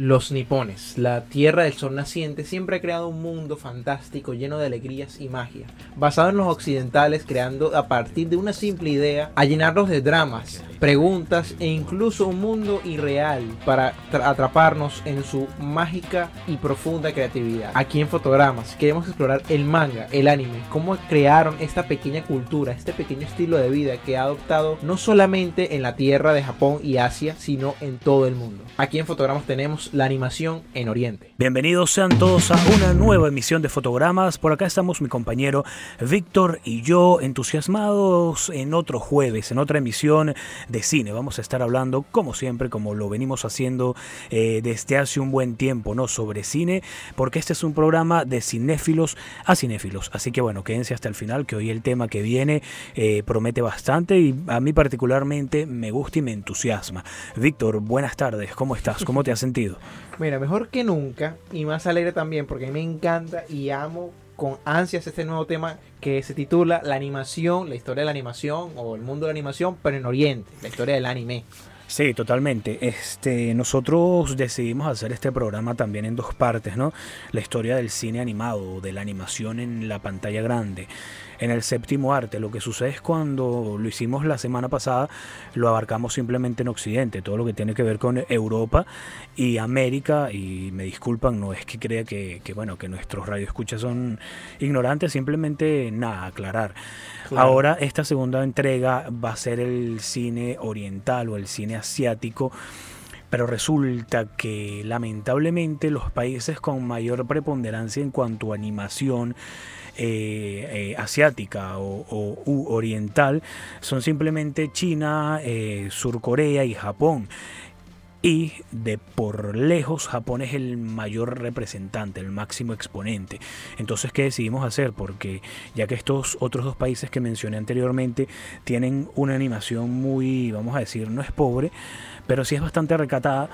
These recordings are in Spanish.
Los nipones, la tierra del sol naciente, siempre ha creado un mundo fantástico lleno de alegrías y magia, basado en los occidentales, creando a partir de una simple idea a llenarlos de dramas, preguntas e incluso un mundo irreal para atraparnos en su mágica y profunda creatividad. Aquí en Fotogramas queremos explorar el manga, el anime, cómo crearon esta pequeña cultura, este pequeño estilo de vida que ha adoptado no solamente en la tierra de Japón y Asia, sino en todo el mundo. Aquí en Fotogramas tenemos la animación en Oriente. Bienvenidos sean todos a una nueva emisión de Fotogramas. Por acá estamos mi compañero Víctor y yo entusiasmados en otro jueves, en otra emisión de cine. Vamos a estar hablando, como siempre, como lo venimos haciendo eh, desde hace un buen tiempo, ¿no? Sobre cine, porque este es un programa de cinéfilos a cinéfilos. Así que bueno, quédense hasta el final, que hoy el tema que viene eh, promete bastante y a mí particularmente me gusta y me entusiasma. Víctor, buenas tardes, ¿cómo estás? ¿Cómo te has sentido? Mira, mejor que nunca y más alegre también porque me encanta y amo con ansias este nuevo tema que se titula La animación, la historia de la animación o el mundo de la animación, pero en Oriente, la historia del anime. Sí, totalmente. Este, nosotros decidimos hacer este programa también en dos partes, ¿no? La historia del cine animado, de la animación en la pantalla grande en el séptimo arte. Lo que sucede es cuando lo hicimos la semana pasada, lo abarcamos simplemente en Occidente, todo lo que tiene que ver con Europa y América, y me disculpan, no es que crea que, bueno, que nuestros radioescuchas son ignorantes, simplemente nada, aclarar. Ahora esta segunda entrega va a ser el cine oriental o el cine asiático. Pero resulta que lamentablemente los países con mayor preponderancia en cuanto a animación eh, eh, asiática o, oriental son simplemente China, eh, Sur Corea y Japón. Y de por lejos Japón es el mayor representante, el máximo exponente. Entonces, ¿qué decidimos hacer? Porque ya que estos otros dos países que mencioné anteriormente tienen una animación muy, vamos a decir, no es pobre, pero sí es bastante recatada,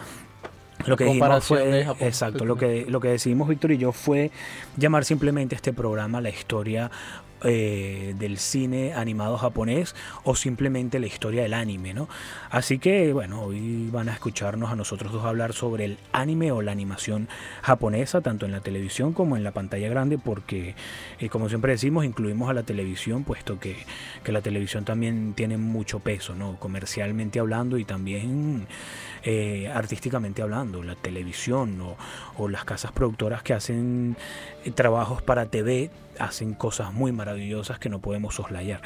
lo que dijimos fue, exacto, lo que, lo que decidimos Víctor y yo fue llamar simplemente este programa la historia eh, del cine animado japonés o simplemente la historia del anime, ¿no? Así que, bueno, hoy van a escucharnos a nosotros dos hablar sobre el anime o la animación japonesa, tanto en la televisión como en la pantalla grande, porque, eh, como siempre decimos, incluimos a la televisión, puesto que, que la televisión también tiene mucho peso, ¿no? Comercialmente hablando y también eh, artísticamente hablando, la televisión o, o, las casas productoras que hacen trabajos para TV hacen cosas muy maravillosas que no podemos soslayar.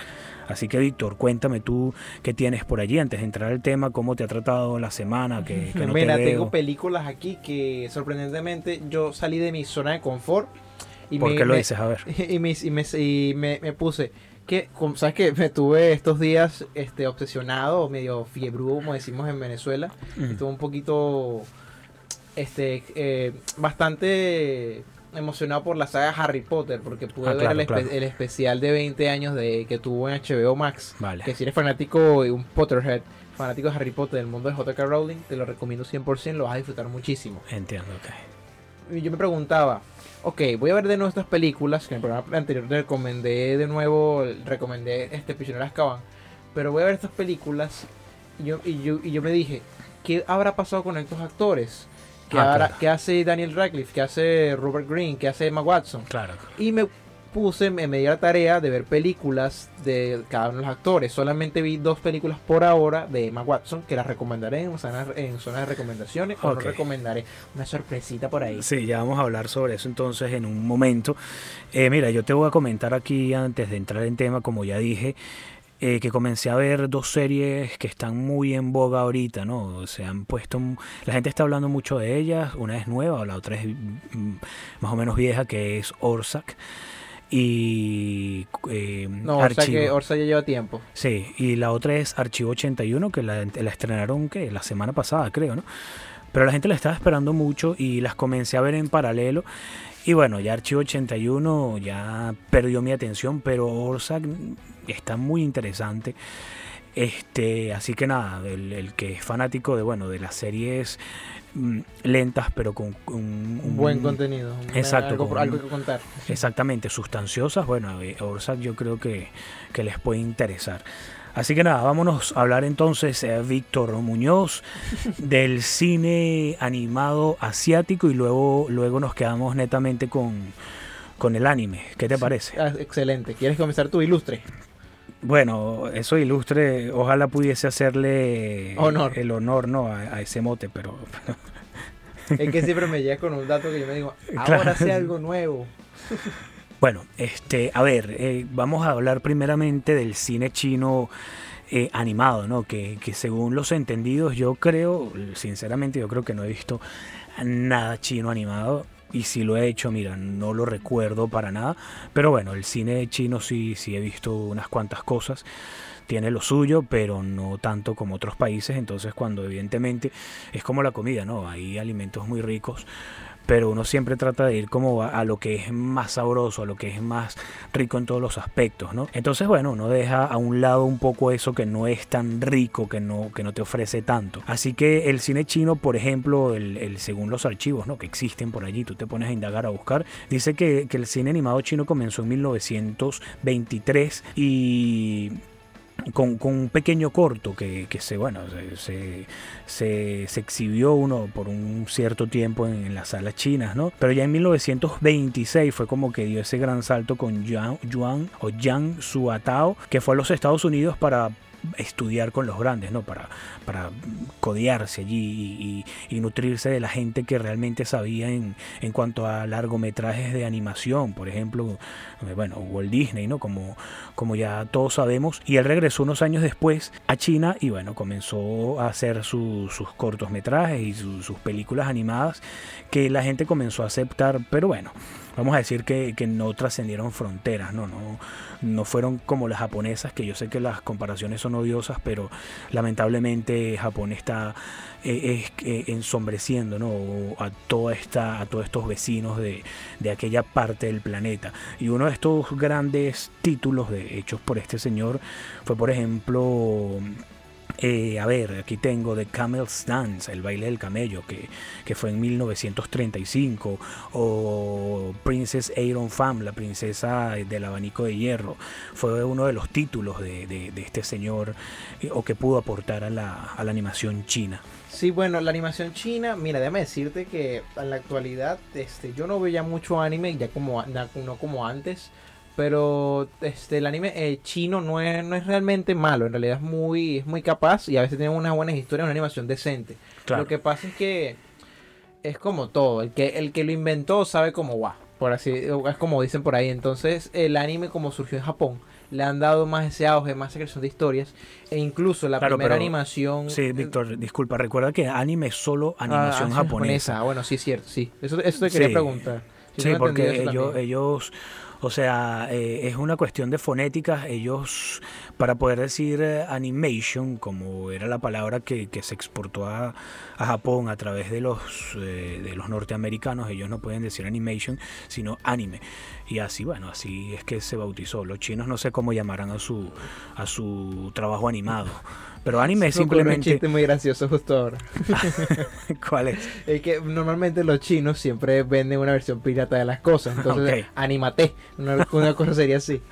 Así que Víctor, cuéntame tú qué tienes por allí antes de entrar al tema, cómo te ha tratado la semana, que, no Mira, tengo películas aquí que sorprendentemente yo salí de mi zona de confort. Y ¿Por qué lo dices? A ver. Y, me, y, me, me, puse, que, ¿sabes que Me tuve estos días este, obsesionado, medio fiebre, como decimos en Venezuela. Estuve un poquito, este, eh, bastante emocionado por la saga Harry Potter porque pude ah, ver el, especial de 20 años de que tuvo en HBO Max. Que si eres fanático y un Potterhead, fanático de Harry Potter del mundo de J.K. Rowling, te lo recomiendo 100%, lo vas a disfrutar muchísimo. Entiendo, ok. Y yo me preguntaba, ok, voy a ver de nuestras películas, que en el programa anterior te recomendé de nuevo, recomendé este Prisionero de Azkaban, pero voy a ver estas películas y yo, y yo, y yo me dije, ¿qué habrá pasado con estos actores? Ah, ¿Qué, hace Daniel Radcliffe? ¿Qué hace Robert Green? ¿Qué hace Emma Watson? Claro. Y me puse, me, me di la tarea de ver películas de cada uno de los actores. Solamente vi dos películas por ahora de Emma Watson, que las recomendaré en zona, en zona de recomendaciones. O no recomendaré una sorpresita por ahí. Sí, ya vamos a hablar sobre eso entonces en un momento. Eh, mira, yo te voy a comentar aquí antes de entrar en tema, como ya dije. Eh, que comencé a ver dos series que están muy en boga ahorita, ¿no? Se han puesto, la gente está hablando mucho de ellas, una es nueva, la otra es mm, más o menos vieja, que es Orsak. Y eh, no, Archivo. Orsa ya lleva tiempo. Sí, y la otra es Archivo 81, que la, la estrenaron que la semana pasada, creo, ¿no? pero la gente la estaba esperando mucho y las comencé a ver en paralelo. Y bueno, ya Archivo 81 ya perdió mi atención, pero Orsak está muy interesante. Este, así que nada, el, que es fanático de bueno de las series mm, lentas pero con, un, buen contenido exacto algo, algo, que contar exactamente sustanciosas bueno eh, Orsak yo creo que, que les puede interesar Así que nada, vámonos a hablar entonces, eh, Víctor Muñoz, del cine animado asiático y luego, luego nos quedamos netamente con, con el anime. ¿Qué te parece? Ah, excelente. ¿Quieres comenzar tú, ilustre? Bueno, eso ilustre, ojalá pudiese hacerle honor. el honor ¿no? a, ese mote, pero... es que siempre me llega con un dato que yo me digo, ahora sé algo nuevo. Bueno, este, a ver, eh, vamos a hablar primeramente del cine chino eh, animado, ¿no? Que, que, según los entendidos, yo creo, sinceramente, yo creo que no he visto nada chino animado. Y si lo he hecho, mira, no lo recuerdo para nada. Pero bueno, el cine chino sí, sí he visto unas cuantas cosas tiene lo suyo, pero no tanto como otros países. Entonces, cuando evidentemente es como la comida, ¿no? Hay alimentos muy ricos, pero uno siempre trata de ir como a, lo que es más sabroso, a lo que es más rico en todos los aspectos, ¿no? Entonces, bueno, uno deja a un lado un poco eso que no es tan rico, que no, que no te ofrece tanto. Así que el cine chino, por ejemplo, el, según los archivos ¿no? que existen por allí, tú te pones a indagar, a buscar, dice que, que el cine animado chino comenzó en 1923 y con, un pequeño corto que, se, bueno, se, se, exhibió uno por un cierto tiempo en, las salas chinas, ¿no? Pero ya en 1926 fue como que dio ese gran salto con Yuan, Yuan o Yang Suatao, que fue a los Estados Unidos para estudiar con los grandes, ¿no? Para, para codearse allí y, nutrirse de la gente que realmente sabía en, en, cuanto a largometrajes de animación, por ejemplo, eh, bueno, Walt Disney, ¿no? Como, como ya todos sabemos. Y él regresó unos años después a China y bueno, comenzó a hacer sus cortometrajes y sus películas animadas que la gente comenzó a aceptar, pero bueno vamos a decir que, no trascendieron fronteras, ¿no? No, no fueron como las japonesas, que yo sé que las comparaciones son odiosas, pero lamentablemente Japón está eh, eh, ensombreciendo ¿no? a, toda esta, a todos estos vecinos de, de, aquella parte del planeta. Y uno de estos grandes títulos hechos por este señor fue, por ejemplo, eh, a ver, aquí tengo The Camel's Dance, el baile del camello, que, que fue en 1935, o Princess Aeron Fam, la princesa del abanico de hierro, fue uno de los títulos de, de, este señor eh, o que pudo aportar a la, a la animación china. Sí, bueno, la animación china, mira, déjame decirte que en la actualidad este, yo no veía mucho anime, ya como no como antes, pero este el anime eh, chino no es, no es realmente malo, en realidad es muy, es muy capaz y a veces tiene unas buenas historias, una animación decente. Lo que pasa es que es como todo, el que, el que lo inventó sabe cómo va, por así, es como dicen por ahí. Entonces el anime como surgió en Japón, le han dado más ese auge, más creación de historias, e incluso la primera animación... Sí, Víctor, disculpa, recuerda que anime es solo ah, animación japonesa. Bueno, sí, es cierto, sí. Eso, eso te quería preguntar. sí, porque ellos, ellos o sea, eh, es una cuestión de fonética. Ellos, para poder decir eh, animation, como era la palabra que, se exportó a, Japón a través de los, eh, de los norteamericanos, ellos no pueden decir animation, sino anime. Y así, bueno, así es que se bautizó. Los chinos no sé cómo llamarán a su, a su trabajo animado. Pero anime es simplemente. Un chiste muy gracioso justo ahora. ¿Cuál es? Es que normalmente los chinos siempre venden una versión pirata de las cosas. Entonces, anímate. Una, cosa sería así.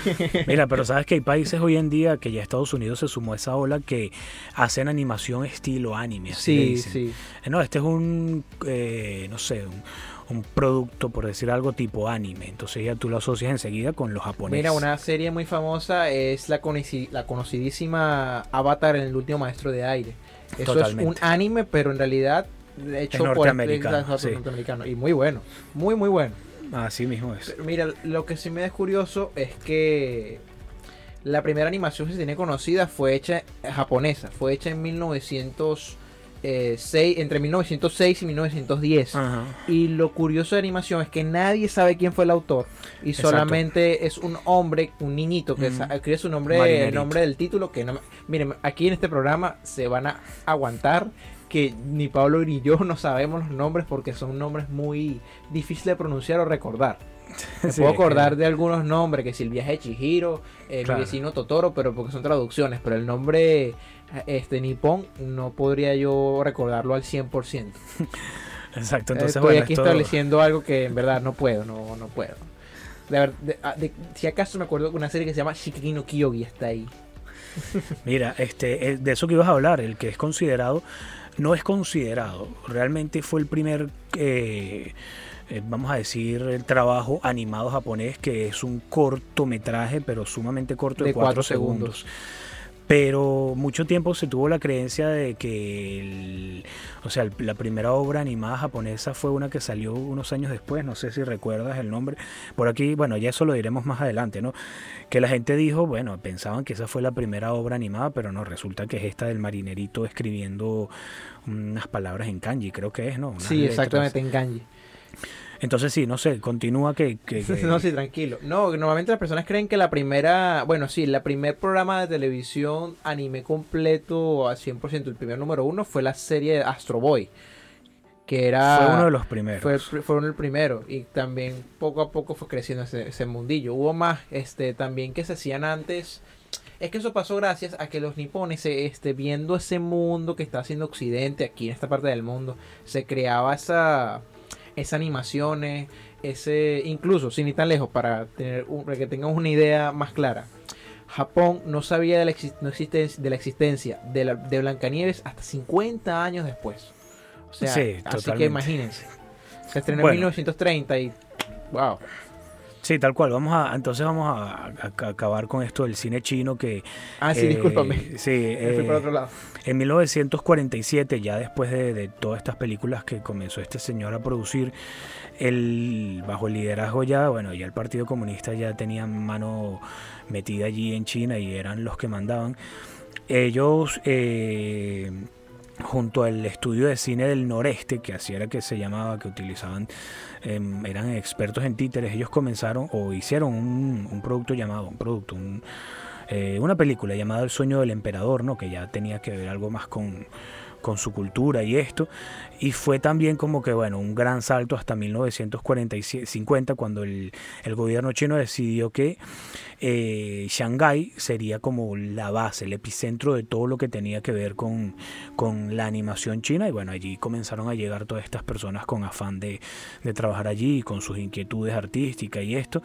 Mira, pero sabes que hay países hoy en día que ya Estados Unidos se sumó a esa ola que hacen animación estilo anime. sí, sí. Eh, no, este es un. Eh, no sé, un un producto, por decir algo, tipo anime. Entonces ya tú lo asocias enseguida con los japoneses. Mira, una serie muy famosa es la, la conocidísima Avatar en el último maestro de aire. Eso es un anime, pero en realidad hecho por el norteamericano. Y muy bueno, muy, muy bueno. Así mismo es. mira, lo que sí me da curioso es que la primera animación que se tiene conocida fue hecha japonesa, fue hecha en 1900 eh, entre 1906 y 1910. Y lo curioso de animación es que nadie sabe quién fue el autor. Y solamente es un hombre, un niñito que escribe su nombre, el nombre del título. Que no, miren, aquí en este programa se van a aguantar que ni Pablo ni yo no sabemos los nombres porque son nombres muy difíciles de pronunciar o recordar. Me Sí, puedo acordar de algunos nombres, que si el viaje de Chihiro, eh, Claro. mi vecino Totoro, pero porque son traducciones, pero el nombre este nipón no podría yo recordarlo al 100%. Exacto, Eh, entonces Estoy bueno, aquí esto- estableciendo algo que en verdad no puedo, no, no puedo. De ver- de- ah, de- si acaso me acuerdo de una serie que se llama Shikiki no Kyogi, está ahí. Mira, este, eh, de eso que ibas a hablar, el que es considerado, no es considerado, realmente fue el primer, eh, eh, vamos a decir, el trabajo animado japonés, que es un cortometraje, pero sumamente corto de, De 4 cuatro segundos. segundos. Pero mucho tiempo se tuvo la creencia de que, el- o sea, la primera obra animada japonesa fue una que salió unos años después, no sé si recuerdas el nombre. Por aquí, bueno, ya eso lo diremos más adelante, ¿no? Que la gente dijo, bueno, pensaban que esa fue la primera obra animada, pero no, resulta que es esta del marinerito escribiendo unas palabras en kanji, creo que es, ¿no? Unas Sí, letras. exactamente, en kanji. Entonces sí, no sé, continúa que... que- que- no, sí, tranquilo. No, normalmente las personas creen que la primera, bueno, sí, la primer programa de televisión anime completo al 100%, el primer número uno fue la serie de Astro Boy, que era... fue uno de los primeros. Fue, fueron el primero y también poco a poco fue creciendo ese, ese mundillo. Hubo más este también que se hacían antes. Es que eso pasó gracias a que los nipones, eh, este, viendo ese mundo que está haciendo Occidente, aquí en esta parte del mundo, se creaba esa, esa animaciones, ese, incluso sin ir tan lejos, para tener un- para que tengamos una idea más clara. Japón no sabía de la, exis- no existencia, de la existencia de, la, de Blancanieves hasta 50 años después. O sea, Sí, así totalmente. que imagínense. Se estrenó Bueno. en 1930 y. ¡Wow! Sí, tal cual. Vamos a, entonces vamos a, a- a acabar con esto del cine chino que... Ah, sí, eh, discúlpame. Sí, Me fui eh, por otro lado. En 1947, ya después de, de todas estas películas que comenzó este señor a producir, el, bajo el liderazgo ya, bueno, ya el Partido Comunista ya tenía mano metida allí en China y eran los que mandaban. Ellos, eh, junto al estudio de cine del noreste, que así era que se llamaba, que utilizaban, em, eran expertos en títeres, ellos comenzaron o hicieron un, producto llamado, un producto, un, eh, una película llamada El sueño del emperador, ¿no? que ya tenía que ver algo más con, con su cultura y esto. Y fue también como que, bueno, un gran salto hasta 1950 cuando el, gobierno chino decidió que eh, Shanghái sería como la base, el epicentro de todo lo que tenía que ver con, con la animación china. Y bueno, allí comenzaron a llegar todas estas personas con afán de, de trabajar allí, con sus inquietudes artísticas y esto.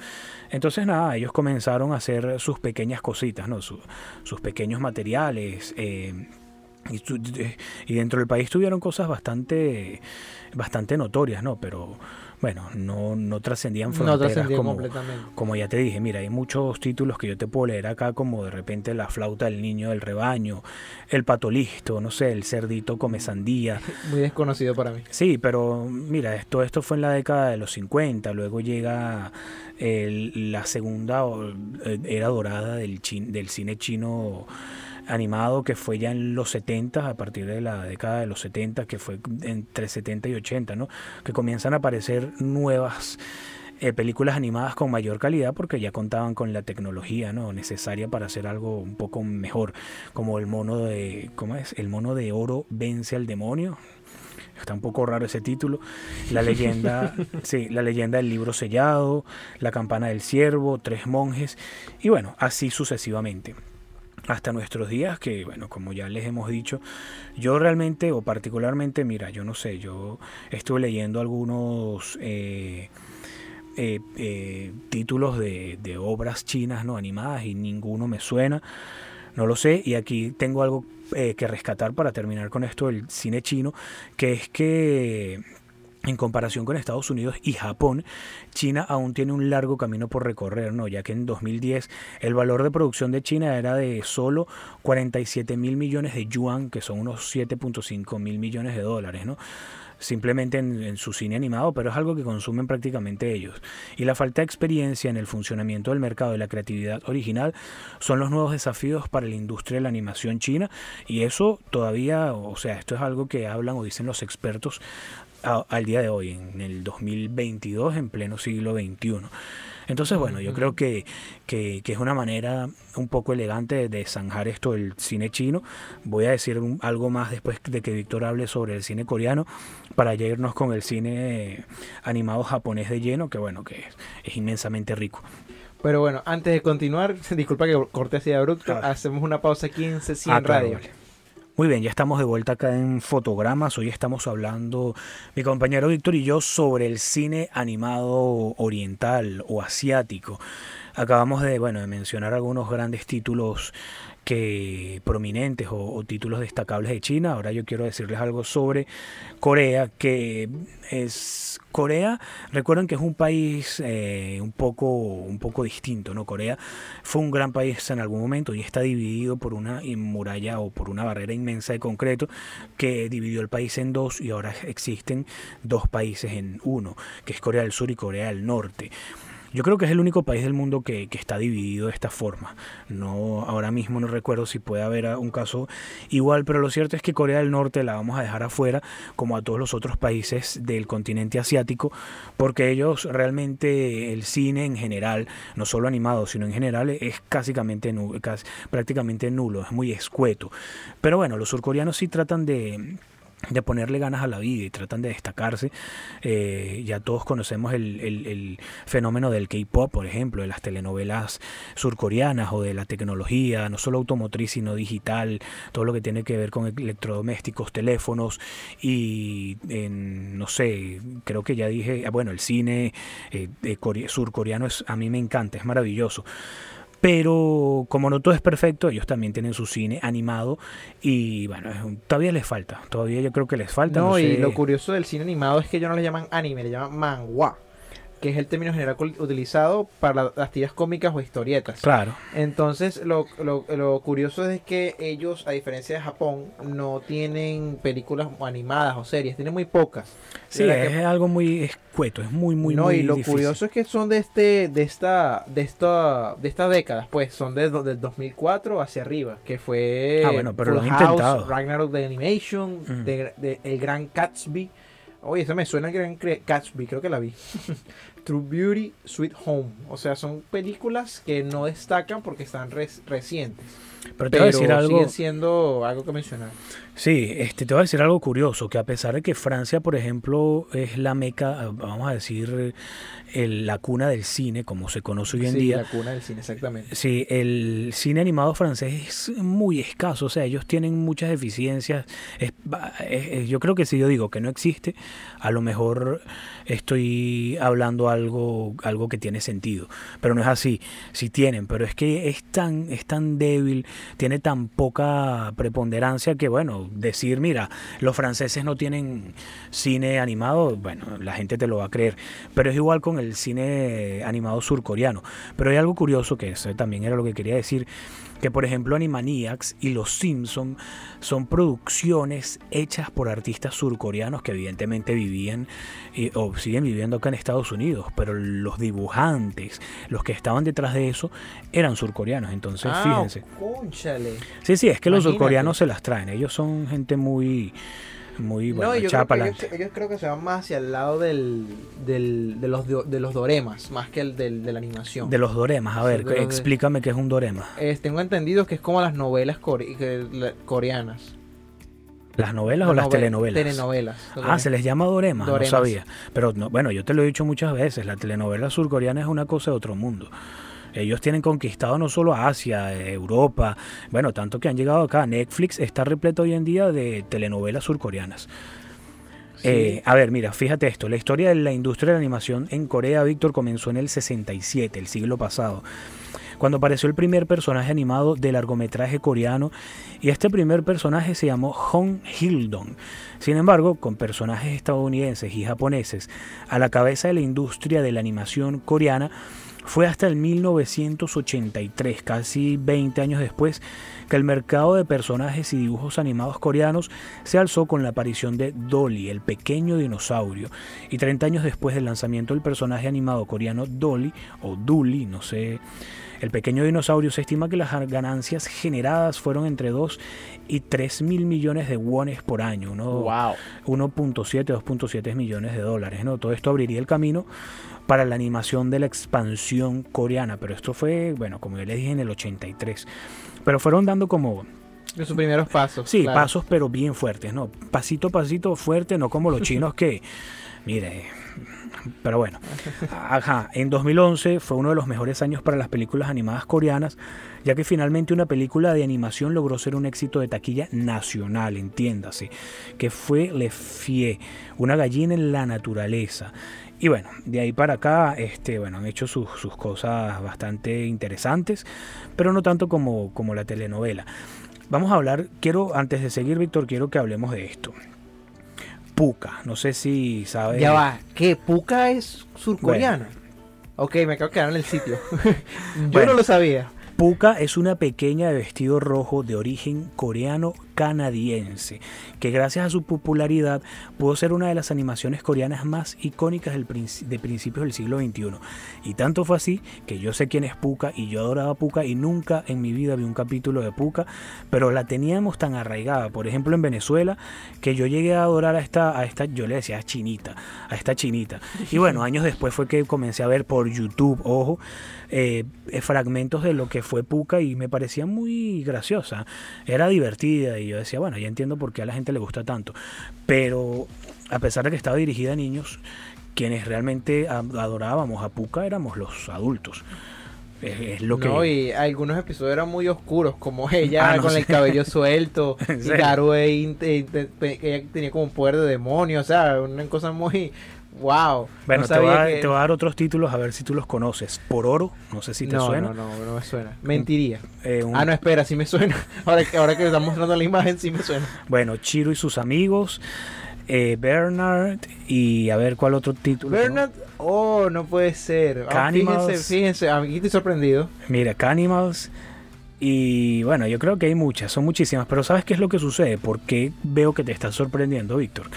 Entonces, nada, ellos comenzaron a hacer sus pequeñas cositas, ¿no? Su- sus pequeños materiales. eh, y, dentro del país tuvieron cosas bastante, bastante notorias, ¿no? Pero bueno, no, no trascendían No fronteras trascendió como, completamente. como ya te dije, mira, hay muchos títulos que yo te puedo leer acá, como de repente La flauta del niño del rebaño, El pato listo, no sé, El cerdito come sandía. Muy desconocido para mí. Sí, pero mira, esto, esto fue en la década de los 50, luego llega el- la segunda eh, era dorada del, chin- del cine chino animado que fue ya en los 70, a partir de la década de los 70, que fue entre 70 y 80, ¿no? Que comienzan a aparecer nuevas eh, películas animadas con mayor calidad porque ya contaban con la tecnología ¿no? necesaria para hacer algo un poco mejor, como el mono de, ¿cómo es? El mono de oro vence al demonio. Está un poco raro ese título. La leyenda, sí, la leyenda del libro sellado, la campana del ciervo, tres monjes y bueno, así sucesivamente hasta nuestros días que bueno como ya les hemos dicho yo realmente o particularmente mira yo no sé yo estuve leyendo algunos eh, eh, eh, títulos de, de obras chinas no animadas y ninguno me suena no lo sé y aquí tengo algo que rescatar para terminar con esto del cine chino que es que en comparación con Estados Unidos y Japón, China aún tiene un largo camino por recorrer, ¿no? ya que en 2010 el valor de producción de China era de solo 47 mil millones de yuan, que son unos 7.5 mil millones de dólares, ¿no? simplemente en, en, su cine animado, pero es algo que consumen prácticamente ellos. Y la falta de experiencia en el funcionamiento del mercado y la creatividad original son los nuevos desafíos para la industria de la animación china y eso todavía, o sea, esto es algo que hablan o dicen los expertos a, al día de hoy, en el 2022, en pleno siglo XXI. Entonces, bueno, yo creo que, que, es una manera un poco elegante de zanjar esto del cine chino. Voy a decir algo más después de que Víctor hable sobre el cine coreano, para ya irnos con el cine animado japonés de lleno, que bueno, que es, inmensamente rico. Pero bueno, antes de continuar, disculpa que corte así abrupto, hacemos una pausa aquí en Sesión ah, Radio. Muy bien, ya estamos de vuelta acá en Fotogramas. Hoy estamos hablando, mi compañero Víctor y yo, sobre el cine animado oriental o asiático. Acabamos de, bueno, de mencionar algunos grandes títulos prominentes o, títulos destacables de China. Ahora yo quiero decirles algo sobre Corea, que es Corea. Recuerden que es un país eh, un poco un poco distinto, ¿no? Corea fue un gran país en algún momento y está dividido por una muralla o por una barrera inmensa de concreto que dividió el país en dos y ahora existen dos países en uno, que es Corea del Sur y Corea del Norte. Yo creo que es el único país del mundo que, está dividido de esta forma. No, ahora mismo no recuerdo si puede haber un caso igual, pero lo cierto es que Corea del Norte la vamos a dejar afuera, como a todos los otros países del continente asiático, porque ellos realmente el cine en general, no solo animado, sino en general, es básicamente prácticamente nulo, es muy escueto. Pero bueno, los surcoreanos sí tratan de de ponerle ganas a la vida y tratan de destacarse. Eh, ya todos conocemos el, el, fenómeno del K-pop, por ejemplo, de las telenovelas surcoreanas o de la tecnología, no solo automotriz, sino digital, todo lo que tiene que ver con electrodomésticos, teléfonos y, en, no sé, creo que ya dije, ah, bueno, el cine eh, surcoreano es, a mí me encanta, es maravilloso. Pero como no todo es perfecto, ellos también tienen su cine animado y bueno, todavía les falta, todavía yo creo que les falta. No, y lo curioso del cine animado es que ellos no le llaman anime, le llaman manhwa que es el término general utilizado para las tiras cómicas o historietas. Claro. Entonces, lo, lo, lo, curioso es que ellos, a diferencia de Japón, no tienen películas animadas o series, tienen muy pocas. Sí, es algo muy escueto, es muy, muy, no, y lo curioso es que son de este, de esta, de esta, de estas décadas, pues, son de, del 2004 hacia arriba, que fue ah, bueno, pero lo han intentado. Ragnarok de Animation, de, El Gran Gatsby. Oye, eso me suena el Gran Gatsby, creo que la vi. True Beauty, Sweet Home. O sea, son películas que no destacan porque están recientes. Pero te voy a decir algo. Siguen siendo algo que mencionar. Sí, este, te voy a decir algo curioso, que a pesar de que Francia, por ejemplo, es la meca, vamos a decir, la cuna del cine, como se conoce hoy en día. la cuna del cine, exactamente. Sí, el cine animado francés es muy escaso, o sea, ellos tienen muchas deficiencias. yo creo que si yo digo que no existe, a lo mejor estoy hablando algo, algo que tiene sentido, pero no es así. Sí tienen, pero es que es tan, es tan débil, tiene tan poca preponderancia que, bueno, decir, mira, los franceses no tienen cine animado, bueno, la gente te lo va a creer, pero es igual con el cine animado surcoreano. Pero hay algo curioso que eso también era lo que quería decir, que por ejemplo Animaniacs y Los Simpson son producciones hechas por artistas surcoreanos que evidentemente vivían o siguen viviendo acá en Estados Unidos, pero los dibujantes, los que estaban detrás de eso, eran surcoreanos. Entonces, ah, fíjense. Sí, sí, es que los surcoreanos se las traen. Ellos son gente muy muy bueno, yo ellos, creo que se van más hacia el lado del, del, de, los, de los doremas, más que el del, de la animación. De los doremas, a ver, explícame qué es un dorema. tengo entendido que es como las novelas coreanas. ¿Las novelas o las telenovelas? Telenovelas. Ah, se les llama doremas, no sabía. Pero no, bueno, yo te lo he dicho muchas veces, la telenovela surcoreana es una cosa de otro mundo. Ellos tienen conquistado no solo Asia, Europa, bueno, tanto que han llegado acá. Netflix está repleto hoy en día de telenovelas surcoreanas. Eh, a ver, mira, fíjate esto. La historia de la industria de la animación en Corea, Víctor, comenzó en el 67, el siglo pasado, cuando apareció el primer personaje animado de largometraje coreano. Y este primer personaje se llamó Hong Hildong. Sin embargo, con personajes estadounidenses y japoneses a la cabeza de la industria de la animación coreana, fue hasta el 1983, casi 20 años después, que el mercado de personajes y dibujos animados coreanos se alzó con la aparición de Dolly, el pequeño dinosaurio, y 30 años después del lanzamiento del personaje animado coreano Dolly, o Dully, no sé, El pequeño dinosaurio se estima que las ganancias generadas fueron entre 2 y 3 mil millones de wones por año, ¿no? Wow. 1.7, 2.7 millones de dólares, ¿no? Todo esto abriría el camino para la animación de la expansión coreana, pero esto fue, bueno, como yo les dije, en el 83. Pero fueron dando como De sus primeros pasos. Sí, claro. pasos pero bien fuertes, ¿no? Pasito a pasito fuerte, no como los chinos que, mire, pero bueno. Ajá, en 2011 fue uno de los mejores años para las películas animadas coreanas, ya que finalmente una película de animación logró ser un éxito de taquilla nacional, entiéndase, que fue Le Fie, una gallina en la naturaleza. Y bueno, de ahí para acá, este, bueno, han hecho sus, sus cosas bastante interesantes, pero no tanto como, como la telenovela. Vamos a hablar, quiero, antes de seguir, Víctor, quiero que hablemos de esto. Puka, no sé si sabes. Ya va. ¿Qué? ¿Puka es surcoreana? Ok, me acabo de quedar en el sitio. Yo Bueno. no lo sabía. Puka es una pequeña de vestido rojo de origen coreano canadiense, que gracias a su popularidad pudo ser una de las animaciones coreanas más icónicas del princi- de principios del siglo XXI. Y tanto fue así que yo sé quién es Puka y yo adoraba Puka y nunca en mi vida vi un capítulo de Puka, pero la teníamos tan arraigada, por ejemplo en Venezuela, que yo llegué a adorar a esta, a esta yo le decía "Ah, chinita, a esta chinita. Y bueno, años después fue que comencé a ver por YouTube, ojo, eh, eh, fragmentos de lo que fue Puka y me parecía muy graciosa. Era divertida y yo decía, bueno, ya entiendo por qué a la gente le gusta tanto. Pero a pesar de que estaba dirigida a niños, quienes realmente adorábamos a Puka éramos los adultos. Es, es lo que... No, y algunos episodios eran muy oscuros, como ella Ah, no con sé. el cabello suelto, ¿En y eh, que ella tenía como un poder de demonio, o sea, una cosa muy... ¡Wow! Bueno, No te, voy a, sabía que- te voy a dar otros títulos a ver si tú los conoces. Por oro, no sé si te no, suena. No, no, no me suena. Mentiría. Eh, un- Ah, no, espera, sí me suena. Ahora que, ahora que están mostrando la imagen, sí me suena. Bueno, Chiro y sus amigos, eh, Bernard y a ver cuál otro título. Bernard, oh, no puede ser. Canimals. fíjense, fíjense, aquí estoy sorprendido. Mira, Canimals. Y bueno, yo creo que hay muchas, son muchísimas, pero ¿sabes qué es lo que sucede? ¿Por qué veo que te estás sorprendiendo, Víctor?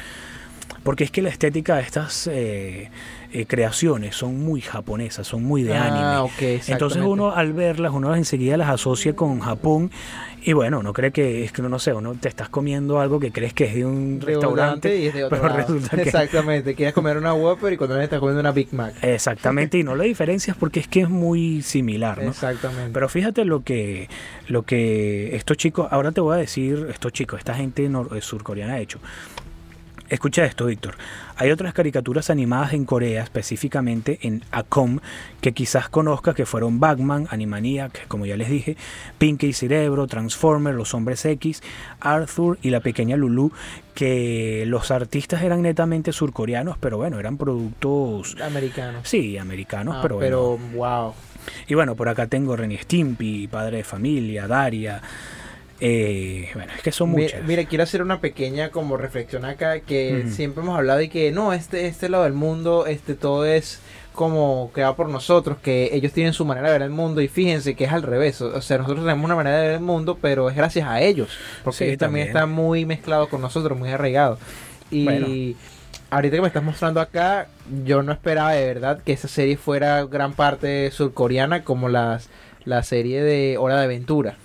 Porque es que la estética de estas eh, eh, creaciones son muy japonesas, son muy de anime. Ah, ok, Entonces exactamente. uno al verlas, uno enseguida las asocia con Japón y bueno, uno cree que es que no sé, uno te estás comiendo algo que crees que es de un restaurante, y es de otro pero lado. resulta que Exactamente, quieres comer una Whopper y cuando estás comiendo una Big Mac. exactamente y no la diferencias porque es que es muy similar, ¿no? Exactamente. Pero fíjate lo que, lo que estos chicos, ahora te voy a decir, estos chicos, esta gente surcoreana ha hecho. Escucha esto, Víctor. Hay otras caricaturas animadas en Corea, específicamente en Acom, que quizás conozcas, que fueron Batman, Animaniac, como ya les dije, Pinky y Cerebro, Transformer, Los Hombres X, Arthur y la pequeña Lulu, que los artistas eran netamente surcoreanos, pero bueno, eran productos, Americano. sí, americanos, Ah, pero bueno. pero wow. Y bueno, por acá tengo Ren y Stimpy, Padre de Familia, Daria. Eh, bueno, es que son muchas. Mira, quiero hacer una pequeña como reflexión acá que siempre hemos hablado y que no, este, este lado del mundo, este todo es como creado por nosotros, que ellos tienen su manera de ver el mundo y fíjense que es al revés, o sea, nosotros tenemos una manera de ver el mundo, pero es gracias a ellos, porque Sí, ellos también, también. están muy mezclados con nosotros, muy arraigados. Y Bueno. ahorita que me estás mostrando acá, yo no esperaba de verdad que esa serie fuera gran parte surcoreana como las la serie de Hora de Aventura.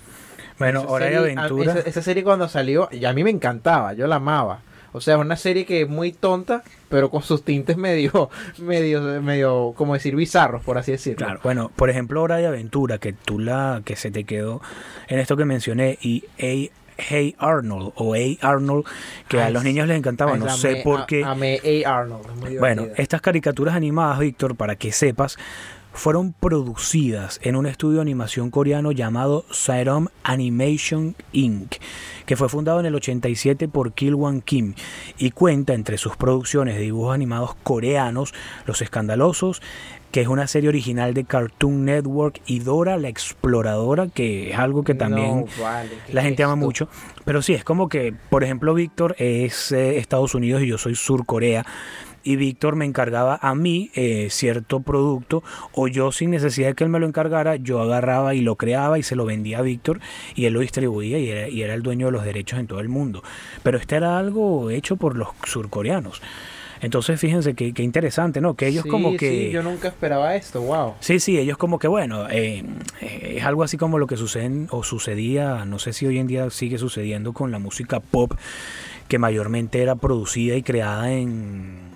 Bueno, Esa Hora de a- Aventura. Esa, esa serie cuando salió, y a mí me encantaba, yo la amaba. O sea, es una serie que es muy tonta, pero con sus tintes medio, medio, medio, como decir, bizarros, por así decirlo. Claro, bueno, por ejemplo, Hora de Aventura, que tú la, que se te quedó en esto que mencioné, y A. Hey Arnold, o A. Arnold, que a los niños les encantaba, Ay, no sé por a- qué. amé A. Arnold, es muy Bueno, estas caricaturas animadas, Víctor, para que sepas, fueron producidas en un estudio de animación coreano llamado Saerom Animation Inc., que fue fundado en el 87 por Kilwan Kim y cuenta entre sus producciones de dibujos animados coreanos Los Escandalosos, que es una serie original de Cartoon Network, y Dora la Exploradora, que es algo que también No, vale, ¿qué la gente ama mucho. Pero sí, es como que, por ejemplo, Víctor es eh, Estados Unidos y yo soy Surcorea. Y Víctor me encargaba a mí eh, cierto producto, o yo sin necesidad de que él me lo encargara, yo agarraba y lo creaba y se lo vendía a Víctor y él lo distribuía y era, y era el dueño de los derechos en todo el mundo. Pero este era algo hecho por los surcoreanos. Entonces, fíjense qué que interesante, ¿no? Que ellos como que... Sí, yo nunca esperaba esto, wow. Sí, sí, ellos como que, bueno, eh, eh, es algo así como lo que sucede o sucedía, no sé si hoy en día sigue sucediendo con la música pop, que mayormente era producida y creada en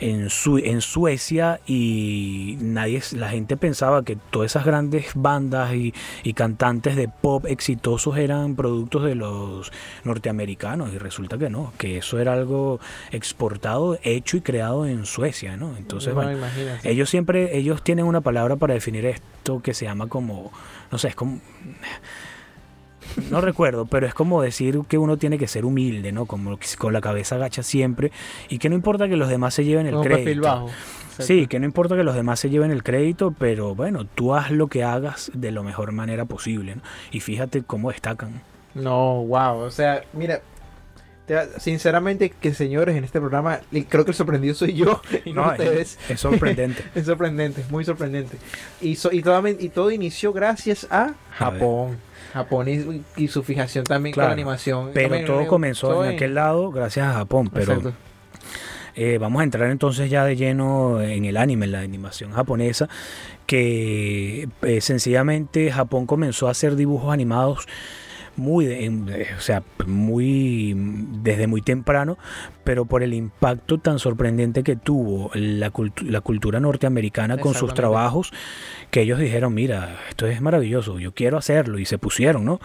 en, Su en Suecia y nadie, la gente pensaba que todas esas grandes bandas y, cantantes de pop exitosos eran productos de los norteamericanos y resulta que no, que eso era algo exportado, hecho y creado en Suecia, ¿no? Entonces, bueno, ellos siempre, ellos tienen una palabra para definir esto que se llama como, no sé, es como no recuerdo, pero es como decir que uno tiene que ser humilde, ¿no? Como con la cabeza agacha siempre y que no importa que los demás se lleven el crédito. Sí, que no importa que los demás se lleven el crédito, pero bueno, tú haz lo que hagas de la mejor manera posible, ¿no? Y fíjate cómo destacan. No, wow, o sea, mira, sinceramente que señores en este programa creo que el sorprendido soy yo y no, ustedes es, sorprendente es sorprendente muy sorprendente y, y, todo, y todo inició gracias a Japón Japón y, su fijación también con la animación. Pero todo comenzó en, aquel lado gracias a Japón. Pero eh, vamos a entrar entonces ya de lleno en el anime, en la animación japonesa, que eh, sencillamente Japón comenzó a hacer dibujos animados muy, eh, o sea, muy desde muy temprano, pero por el impacto tan sorprendente que tuvo la, la cultura norteamericana con sus trabajos, que ellos dijeron, mira, esto es maravilloso, yo quiero hacerlo, y se pusieron, ¿no?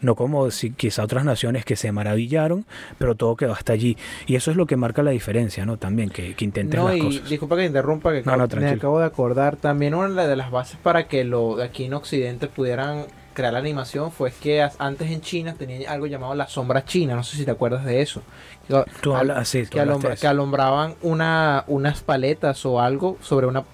no como si quizá otras naciones que se maravillaron, pero todo quedó hasta allí. Y eso es lo que marca la diferencia, ¿no? También, que, que intenten no, y Disculpa que interrumpa, que me acabo de acordar, también una de las bases para que lo de aquí en Occidente pudieran crear la animación fue que antes en China tenían algo llamado la sombra china, no sé si te acuerdas de eso. Tú hablas, sí, que, alumbraban una, unas paletas o algo sobre una,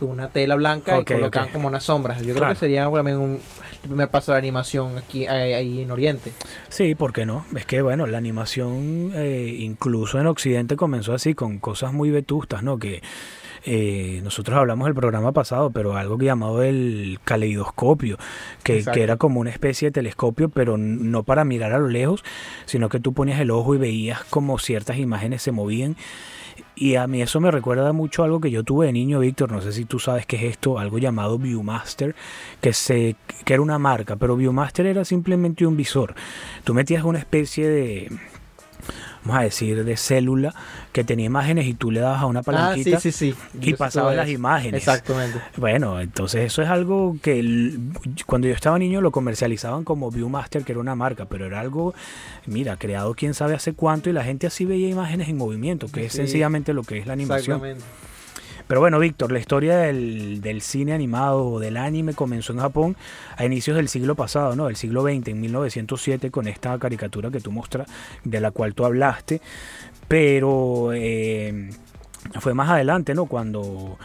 una, tela blanca y colocaban como unas sombras. Yo creo que sería también un primer paso de animación aquí ahí en Oriente. Sí, ¿por qué no? Es que bueno, la animación eh, incluso en Occidente comenzó así con cosas muy vetustas, ¿no? Que eh, nosotros hablamos del programa pasado, pero algo llamado el caleidoscopio, que, que, era como una especie de telescopio, pero no para mirar a lo lejos, sino que tú ponías el ojo y veías como ciertas imágenes se movían. Y a mí eso me recuerda mucho a algo que yo tuve de niño, Víctor. No sé si tú sabes qué es esto, algo llamado Viewmaster, que, se, que era una marca, pero Viewmaster era simplemente un visor. Tú metías una especie de, vamos a decir, de célula que tenía imágenes y tú le dabas a una ah, palanquita y pasabas las imágenes. Exactamente. Bueno, entonces eso es algo que cuando yo estaba niño lo comercializaban como Viewmaster, que era una marca, pero era algo, mira, creado quién sabe hace cuánto y la gente así veía imágenes en movimiento, que es sencillamente lo que es la animación. Exactamente. Pero bueno, Víctor, la historia del, cine animado o del anime comenzó en Japón a inicios del siglo pasado, ¿no? Del siglo XX, en 1907, con esta caricatura que tú mostras, de la cual tú hablaste. Pero eh, fue más adelante, ¿no? Cuando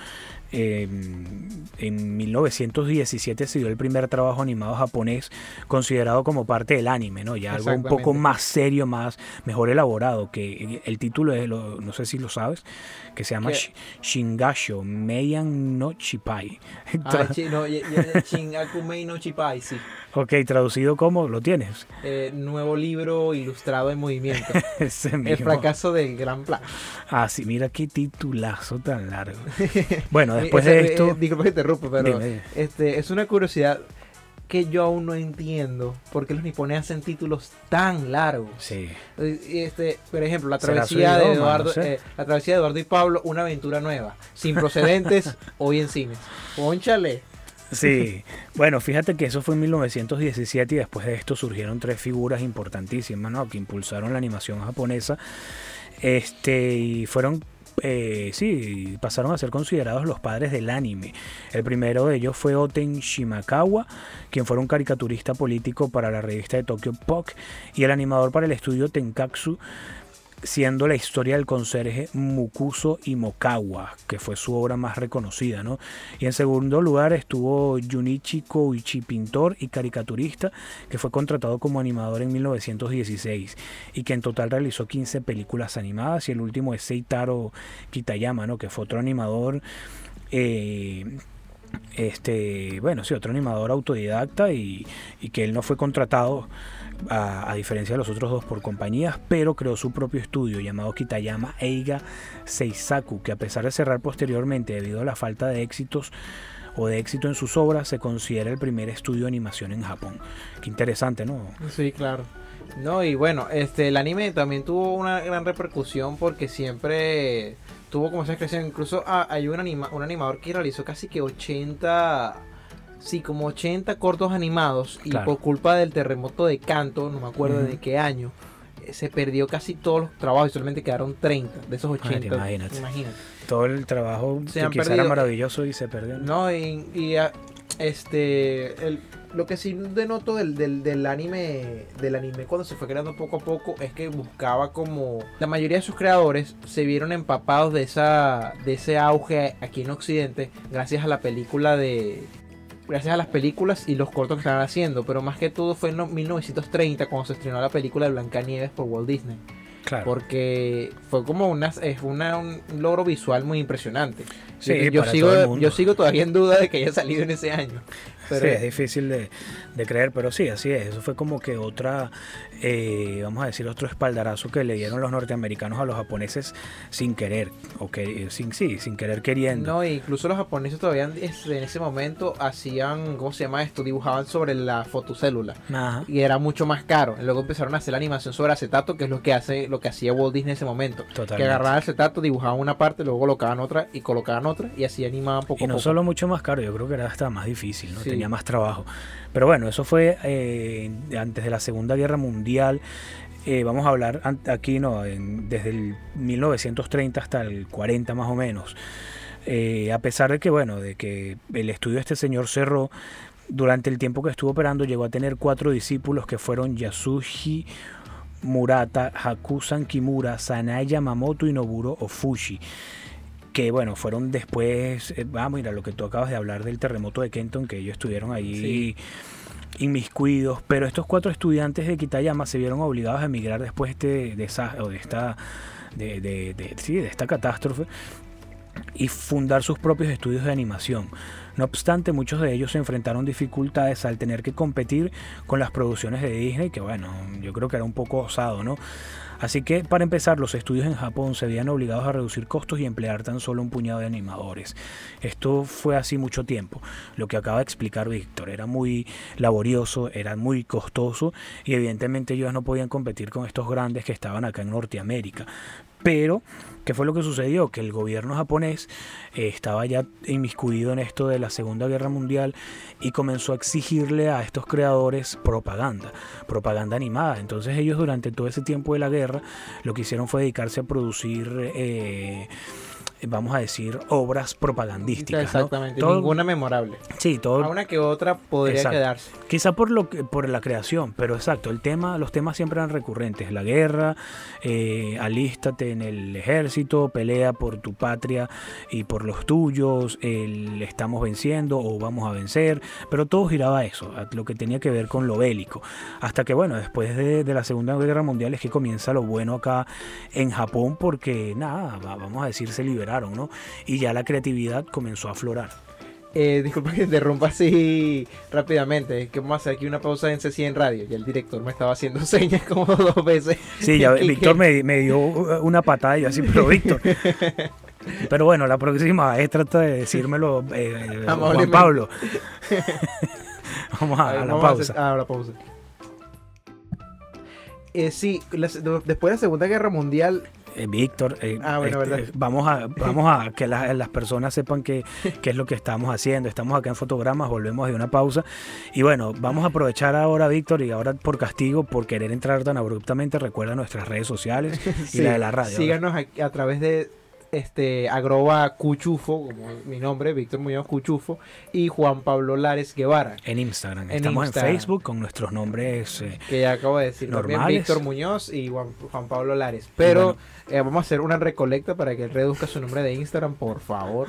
en 1917 se dio el primer trabajo animado japonés considerado como parte del anime, ¿no? Ya algo un poco más serio, más mejor elaborado, que el título es, no sé si lo sabes, que se llama Shingasho Meian no Chipai. Ah, no, no Chipai, sí. Ok, traducido como lo tienes. Eh, nuevo libro ilustrado en movimiento. el fracaso del gran plan. Ah, sí, mira qué titulazo tan largo. Bueno, después de esto. Eh, disculpa que te interrumpo, pero este es una curiosidad que yo aún no entiendo por qué los nipones hacen títulos tan largos. Sí. Este, por ejemplo, la travesía de Eduardo, eh, la travesía de Eduardo y Pablo, una aventura nueva, sin procedentes, hoy en cines. Pónchale. Sí, bueno, fíjate que eso fue en 1917 y después de esto surgieron tres figuras importantísimas, ¿no? Que impulsaron la animación japonesa. Este, y fueron eh, sí, pasaron a ser considerados los padres del anime. El primero de ellos fue Oten Shimakawa, quien fue un caricaturista político para la revista de Tokyo Pop y el animador para el estudio Tenkatsu siendo la historia del conserje Mukuso Imokawa, que fue su obra más reconocida. ¿no? Y en segundo lugar estuvo Junichi Koichi, pintor y caricaturista, que fue contratado como animador en 1916 y que en total realizó 15 películas animadas. Y el último es Seitaro Kitayama, ¿no? que fue otro animador. Eh, Este, bueno, sí, otro animador autodidacta y, y que él no fue contratado a, diferencia de los otros dos por compañías, pero creó su propio estudio llamado Kitayama Eiga Seisaku, que a pesar de cerrar posteriormente debido a la falta de éxitos o de éxito en sus obras, se considera el primer estudio de animación en Japón. Qué interesante, ¿no? Sí, claro. No, y bueno, este el anime también tuvo una gran repercusión porque siempre tuvo como esa expresión. Incluso ah, hay un, anima, un animador que realizó casi que 80 sí, como 80 cortos animados y Claro. por culpa del terremoto de Kanto, no me acuerdo de qué año, eh, se perdió casi todos los trabajos y solamente quedaron 30 de esos 80. imagínate. Imagínate. Todo el trabajo Se que quizá perdido- era maravilloso y se perdió. No, y, y, ah, este el- lo que sí denoto del, del, del anime del anime cuando se fue creando poco a poco es que buscaba como la mayoría de sus creadores se vieron empapados de esa de ese auge aquí en Occidente gracias a la película de gracias a las películas y los cortos que estaban haciendo, pero más que todo fue en no- 1930 cuando se estrenó la película de Blancanieves por Walt Disney, Claro. porque fue como una es una, un logro visual muy impresionante. Sí, yo, sigo yo sigo todavía en duda de que haya salido en ese año. Pero sí, es difícil de, de creer, pero sí, así es. Eso fue como que otra, eh, vamos a decir, otro espaldarazo que le dieron los norteamericanos a los japoneses sin querer, o que, sin, sí, sin querer queriendo. No, incluso los japoneses todavía en ese momento hacían, ¿cómo se llama esto? Dibujaban sobre la fotocélula Ajá. y era mucho más caro. Luego empezaron a hacer la animación sobre acetato, que es lo que hace, lo que hacía Walt Disney en ese momento. Que Totalmente. agarraban acetato, dibujaban una parte, luego colocaban otra y colocaban otra y así animaban poco Y a no poco. solo mucho más caro, yo creo que era hasta más difícil, ¿no? Sí. Tenía más trabajo. Pero bueno, eso fue eh, antes de la Segunda Guerra Mundial. Eh, vamos a hablar aquí, ¿no? En- desde el 1930 hasta el 40 más o menos. Eh, a pesar de que, bueno, de que el estudio de este señor cerró, durante el tiempo que estuvo operando llegó a tener cuatro discípulos que fueron Yasushi Murata, Hakusan Kimura, Sanae Yamamoto y Noburo Ofushi que bueno, fueron después, eh, vamos, mira, lo que tú acabas de hablar del terremoto de Kenton, que ellos estuvieron allí inmiscuidos, pero estos cuatro estudiantes de Kitayama se vieron obligados a emigrar después de, este desa- o de esta de, de- de- sí, de esta catástrofe y fundar sus propios estudios de animación. No obstante, muchos de ellos se enfrentaron dificultades al tener que competir con las producciones de Disney, que bueno, yo creo que era un poco osado, ¿no? Así que para empezar, los estudios en Japón se veían obligados a reducir costos y emplear tan solo un puñado de animadores. Esto fue así mucho tiempo. Lo que acaba de explicar Víctor era muy laborioso, era muy costoso y evidentemente ellos no podían competir con estos grandes que estaban acá en Norteamérica. Pero, ¿qué fue lo que sucedió? Que el gobierno japonés eh, estaba ya inmiscuido en esto de la Segunda Guerra Mundial y comenzó a exigirle a estos creadores propaganda, propaganda animada. Entonces ellos durante todo ese tiempo de la guerra lo que hicieron fue dedicarse a producir, eh, vamos a decir, obras propagandísticas. ¿no? Exactamente, Todo- ninguna memorable. Sí, todo, A una que otra podría Exacto. quedarse. Quizá por lo que, por la creación, pero exacto, el tema, los temas siempre eran recurrentes. La guerra, eh, alístate en el ejército, pelea por tu patria y por los tuyos, el estamos venciendo o vamos a vencer, pero todo giraba a eso, a lo que tenía que ver con lo bélico. Hasta que bueno, después de, de la Segunda Guerra Mundial es que comienza lo bueno acá en Japón porque nada, va- vamos a decir, se liberaron, ¿no? Y ya la creatividad comenzó a aflorar. Eh, disculpa que interrumpa así rápidamente. Es que vamos a hacer aquí una pausa en CC en radio. Ya el director me estaba haciendo señas como dos veces. Sí, ya Víctor me, me dio una patada y yo así, pero Víctor. Pero bueno, la próxima vez trata de decírmelo eh, Juan Amablemente. Pablo. Vamos a, A ver, a la vamos a pausa. hacer- ah, la pausa. Eh, sí, la- después de la Segunda Guerra Mundial, Eh, Víctor, eh, Ah, bueno, este, vamos a vamos a que la- las personas sepan qué qué es lo que estamos haciendo. Estamos acá en Fotogramas, volvemos de una pausa. Y bueno, vamos a aprovechar ahora, Víctor, y ahora por castigo, por querer entrar tan abruptamente, recuerda nuestras redes sociales y sí, la de la radio. síganos a, a través de este Agroba Cuchufo, como mi nombre, Víctor Muñoz Cuchufo, y Juan Pablo Lares Guevara, En Instagram. En Estamos Instagram. en Facebook con nuestros nombres. eh, que ya acabo de decir. También Normales. Víctor Muñoz y Juan, Juan Pablo Lares. Pero bueno. eh, vamos a hacer una recolecta para que él reduzca su nombre de Instagram, por favor.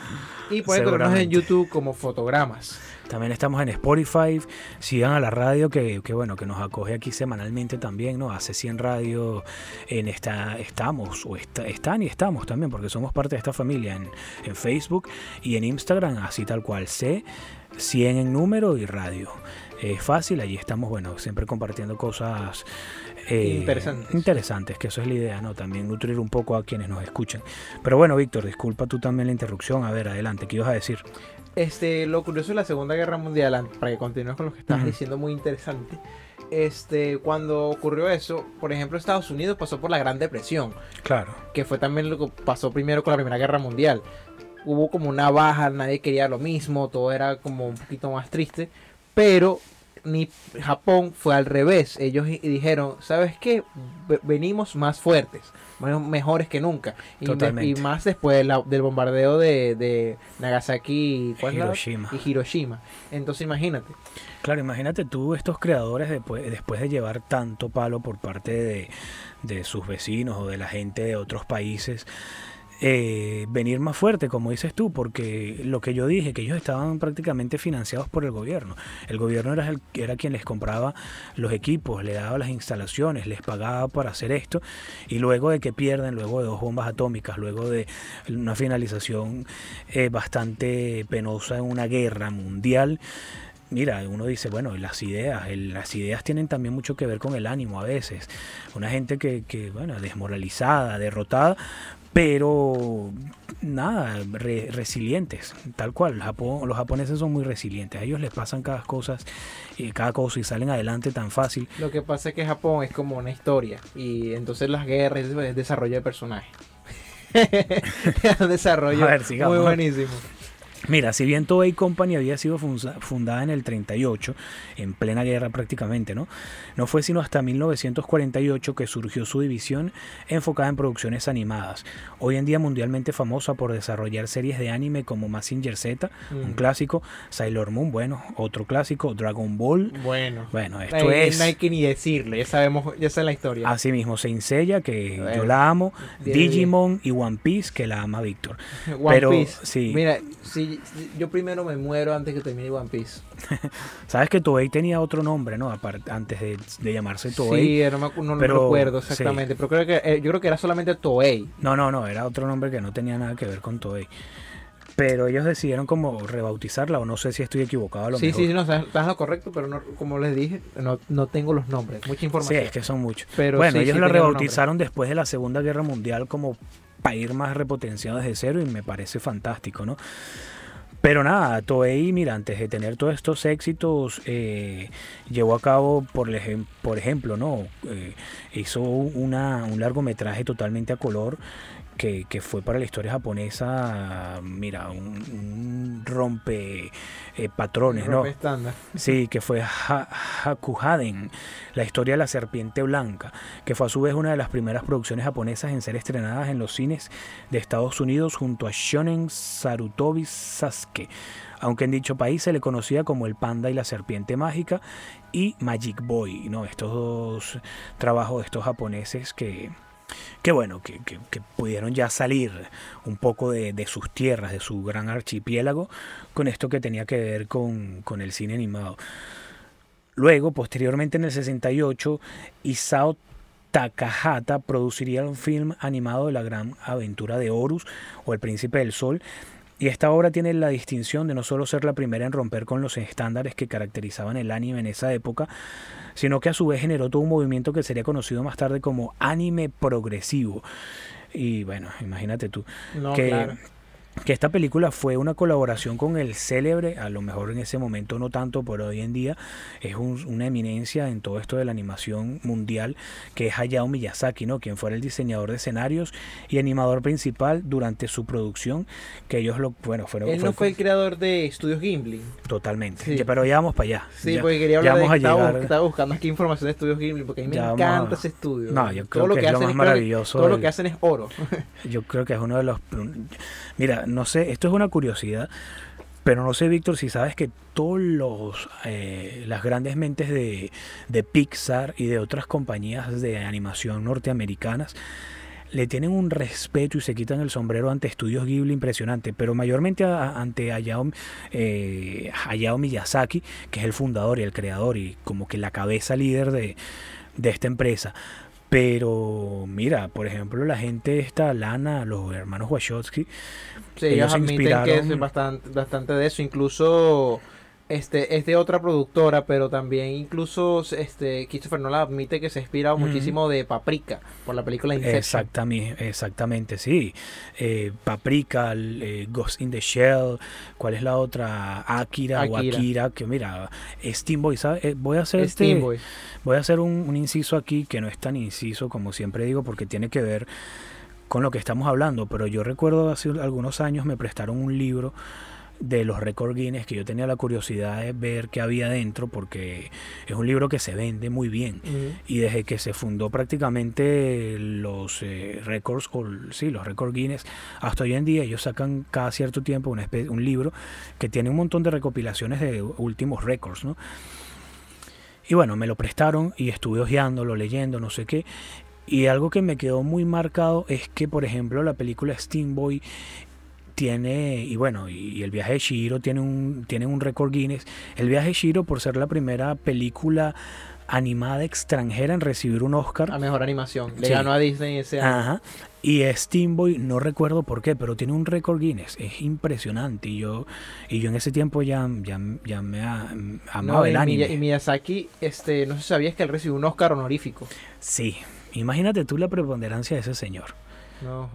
Y pueden tenernos en. YouTube como fotogramas. También estamos en Spotify. Sigan a la radio que, que bueno, que nos acoge aquí semanalmente también, ¿no? Hace 100 radio en esta estamos o están y estamos también porque somos parte de esta familia en, en Facebook y en Instagram, así tal cual. C 100 en número y radio. Es fácil, allí estamos, bueno, siempre compartiendo cosas eh, interesantes. interesantes, que eso es la idea, ¿no? También nutrir un poco a quienes nos escuchan. Pero bueno, Víctor, disculpa tú también la interrupción. A ver, adelante, ¿qué ibas a decir? Este, lo curioso de la Segunda Guerra Mundial, para que continúes con lo que estabas diciendo, muy interesante. Este, cuando ocurrió eso, por ejemplo, Estados Unidos pasó por la Gran Depresión. Claro. Que fue también lo que pasó primero con la Primera Guerra Mundial. Hubo como una baja, nadie quería lo mismo, todo era como un poquito más triste. Pero ni Japón fue al revés. Ellos dijeron, ¿sabes qué? venimos más fuertes, mejores que nunca. Y, más después del bombardeo de, Nagasaki Hiroshima. y Hiroshima. Entonces imagínate. Claro, imagínate tú estos creadores después, después de llevar tanto palo por parte de, de sus vecinos o de la gente de otros países eh, venir más fuerte, como dices tú, porque lo que yo dije, que ellos estaban prácticamente financiados por el gobierno. El gobierno era, el, era quien les compraba los equipos, le daba las instalaciones, les pagaba para hacer esto, y luego de que pierden, luego de dos bombas atómicas, luego de una finalización eh, bastante penosa en una guerra mundial, mira, uno dice, bueno, las ideas, las ideas tienen también mucho que ver con el ánimo a veces. Una gente que, que bueno, desmoralizada, derrotada, pero nada, resilientes, tal cual. Japón, los japoneses son muy resilientes, a ellos les pasan cada cosa, y cada cosa y salen adelante tan fácil. Lo que pasa es que Japón es como una historia y entonces las guerras es desarrollo de personajes. desarrollo muy buenísimo. Mira, si bien Toei Company había sido fundada en el 38, en plena guerra prácticamente, ¿no? No fue sino hasta 1948 que surgió su división enfocada en producciones animadas. Hoy en día mundialmente famosa por desarrollar series de anime como Massinger Z, un mm. clásico, Sailor Moon, bueno, otro clásico, Dragon Ball. Bueno, bueno esto es... No hay que ni decirle, ya sabemos, ya sé la historia. Así mismo, Saint Seiya, que yo la amo, Digimon y One Piece, que la ama Víctor. One Pero, Piece. Sí. Mira, sí yo primero me muero antes que termine One Piece. Sabes que Toei tenía otro nombre, ¿no? Aparte, antes de, llamarse Toei. Sí, no, no, pero, recuerdo exactamente. Pero creo que eh, yo creo que era solamente Toei. No, no, no, era otro nombre que no tenía nada que ver con Toei. Pero ellos decidieron como rebautizarla, o no sé si estoy equivocado a lo sí, Sí, sí, no, estás lo correcto, pero no, como les dije, no, no tengo los nombres, mucha información. Sí, es que son muchos. Pero bueno, ellos la rebautizaron después de la Segunda Guerra Mundial como para ir más repotenciado desde cero y me parece fantástico, ¿no? Pero nada, Toei, mira, antes de tener todos estos éxitos, eh, llevó a cabo, por, por ejemplo, ¿no? Eh, hizo una, un largometraje totalmente a color que, fue para la historia japonesa, mira, un, rompe eh, patrones, ¿no? Sí, que fue Hakuhaden, la historia de la serpiente blanca, que fue a su vez una de las primeras producciones japonesas en ser estrenadas en los cines de Estados Unidos junto a Shonen Sarutobi Sasuke aunque en dicho país se le conocía como el panda y la serpiente mágica y Magic Boy, ¿no? Estos dos trabajos de estos japoneses que, Qué bueno, que, pudieron ya salir un poco de, sus tierras, de su gran archipiélago, con esto que tenía que ver con, con el cine animado. Luego, posteriormente en el 68, Isao Takahata produciría un film animado de la gran aventura de Horus o El Príncipe del Sol, y esta obra tiene la distinción de no solo ser la primera en romper con los estándares que caracterizaban el anime en esa época, sino que a su vez generó todo un movimiento que sería conocido más tarde como anime progresivo. Y bueno, imagínate tú que que esta película fue una colaboración con el célebre, a lo mejor en ese momento no tanto, pero hoy en día es una eminencia en todo esto de la animación mundial, que es Hayao Miyazaki, ¿no? quien fuera el diseñador de escenarios y animador principal durante su producción, que ellos lo, bueno, fueron... Él no fue, el creador de Estudios Gimli. Totalmente, pero ya vamos para allá. Sí, porque quería hablar de, estaba, estaba, buscando aquí información de Estudios Gimli, porque a mí me encanta ese estudio. No, yo creo que, es lo más maravilloso. todo lo que hacen es oro. yo creo que es uno de los... Mira, no sé, esto es una curiosidad, pero no sé, Víctor, si sabes que todos los eh, las grandes mentes de, Pixar y de otras compañías de animación norteamericanas le tienen un respeto y se quitan el sombrero ante estudios Ghibli impresionante, pero mayormente ante Hayao, eh, Hayao Miyazaki, que es el fundador y el creador y como que la cabeza líder de, de esta empresa. Pero mira, por ejemplo, la gente esta, Lana, los hermanos Wachowski, sí, ellos, admiten que es bastante, bastante de eso. Incluso este, es de otra productora, pero también incluso este, Christopher Nolan admite que se ha inspirado muchísimo de Paprika por la película Inception. Exactamente, exactamente sí. Eh, Paprika, eh, Ghost in the Shell, ¿cuál es la otra? Akira, o Akira, que mira, Steamboy, ¿sabes? Eh, voy a hacer este, voy a hacer un, un inciso aquí que no es tan inciso como siempre digo porque tiene que ver con lo que estamos hablando, pero yo recuerdo hace algunos años me prestaron un libro de los récord Guinness que yo tenía la curiosidad de ver qué había dentro porque es un libro que se vende muy bien y desde que se fundó prácticamente los eh, récords o sí los récord Guinness hasta hoy en día ellos sacan cada cierto tiempo una un libro que tiene un montón de recopilaciones de últimos récords ¿no? y bueno me lo prestaron y estuve hojeándolo leyendo no sé qué y algo que me quedó muy marcado es que, por ejemplo, la película Steamboy tiene, y bueno, y, el viaje de Shiro tiene un, tiene un récord Guinness. El viaje de Shiro, por ser la primera película animada extranjera en recibir un Oscar. A mejor animación. Le ganó a Disney ese año. Ajá. Y Steamboy, no recuerdo por qué, pero tiene un récord Guinness. Es impresionante. Y yo, y yo en ese tiempo ya, ya, ya me amaba el anime. Y Miyazaki, este, no sé si sabías que él recibió un Oscar honorífico. Sí. Imagínate tú la preponderancia de ese señor.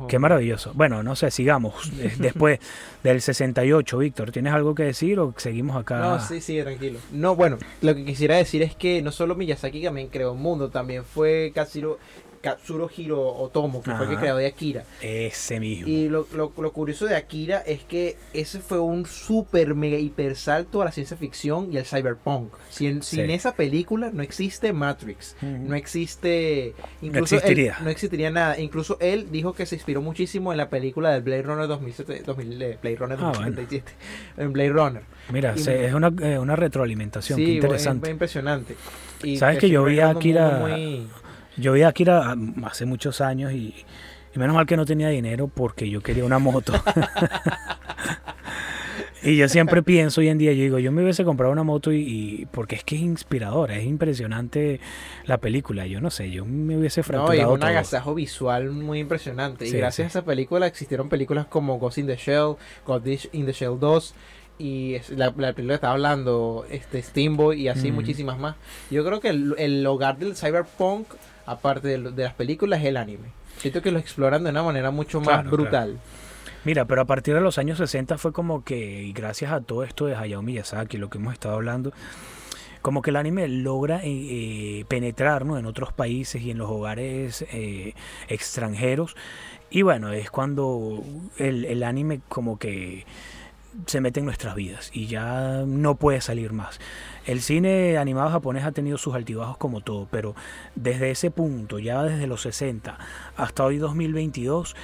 Qué maravilloso. Bueno, no sé, sigamos. Después del 68, Víctor, ¿tienes algo que decir o seguimos acá? No, sí, sí, tranquilo. No, bueno, lo que quisiera decir es que no solo Miyazaki también creó un mundo, también fue Katsuro Katsuro Hiro Otomo, que fue el que creó de Akira. Ese mismo. Y lo, lo, lo, curioso de Akira es que ese fue un super mega hiper salto a la ciencia ficción y al cyberpunk. Sin, sin esa película no existe Matrix, no existe... Incluso no existiría. no existiría nada. Incluso él dijo que se inspiró muchísimo en la película del Blade Runner 2007, 2000, eh, Blade Runner 2077, ah, en Blade Runner. Mira, es una, eh, una retroalimentación, sí, qué interesante. Es, impresionante. Y Sabes que, yo vi a Akira... Yo vi a Akira hace muchos años y, menos mal que no tenía dinero porque yo quería una moto. y yo siempre pienso hoy en día, yo digo, yo me hubiese comprado una moto y, porque es que es inspiradora, es impresionante la película. Yo no sé, yo me hubiese fracturado. No, y un agasajo visual muy impresionante. y gracias a esa película existieron películas como Ghost in the Shell, Ghost in the Shell 2 y la, la película estaba hablando este Steamboy y así muchísimas más. Yo creo que el, el hogar del cyberpunk aparte de, las películas, es el anime. Siento que lo exploran de una manera mucho más brutal. Mira, pero a partir de los años 60 fue como que, y gracias a todo esto de Hayao Miyazaki, lo que hemos estado hablando, como que el anime logra eh, eh, penetrar en otros países y en los hogares eh, extranjeros. Y bueno, es cuando el, el anime como que se mete en nuestras vidas y ya no puede salir más. El cine animado japonés ha tenido sus altibajos como todo, pero desde ese punto, ya desde los 60 hasta hoy 2022,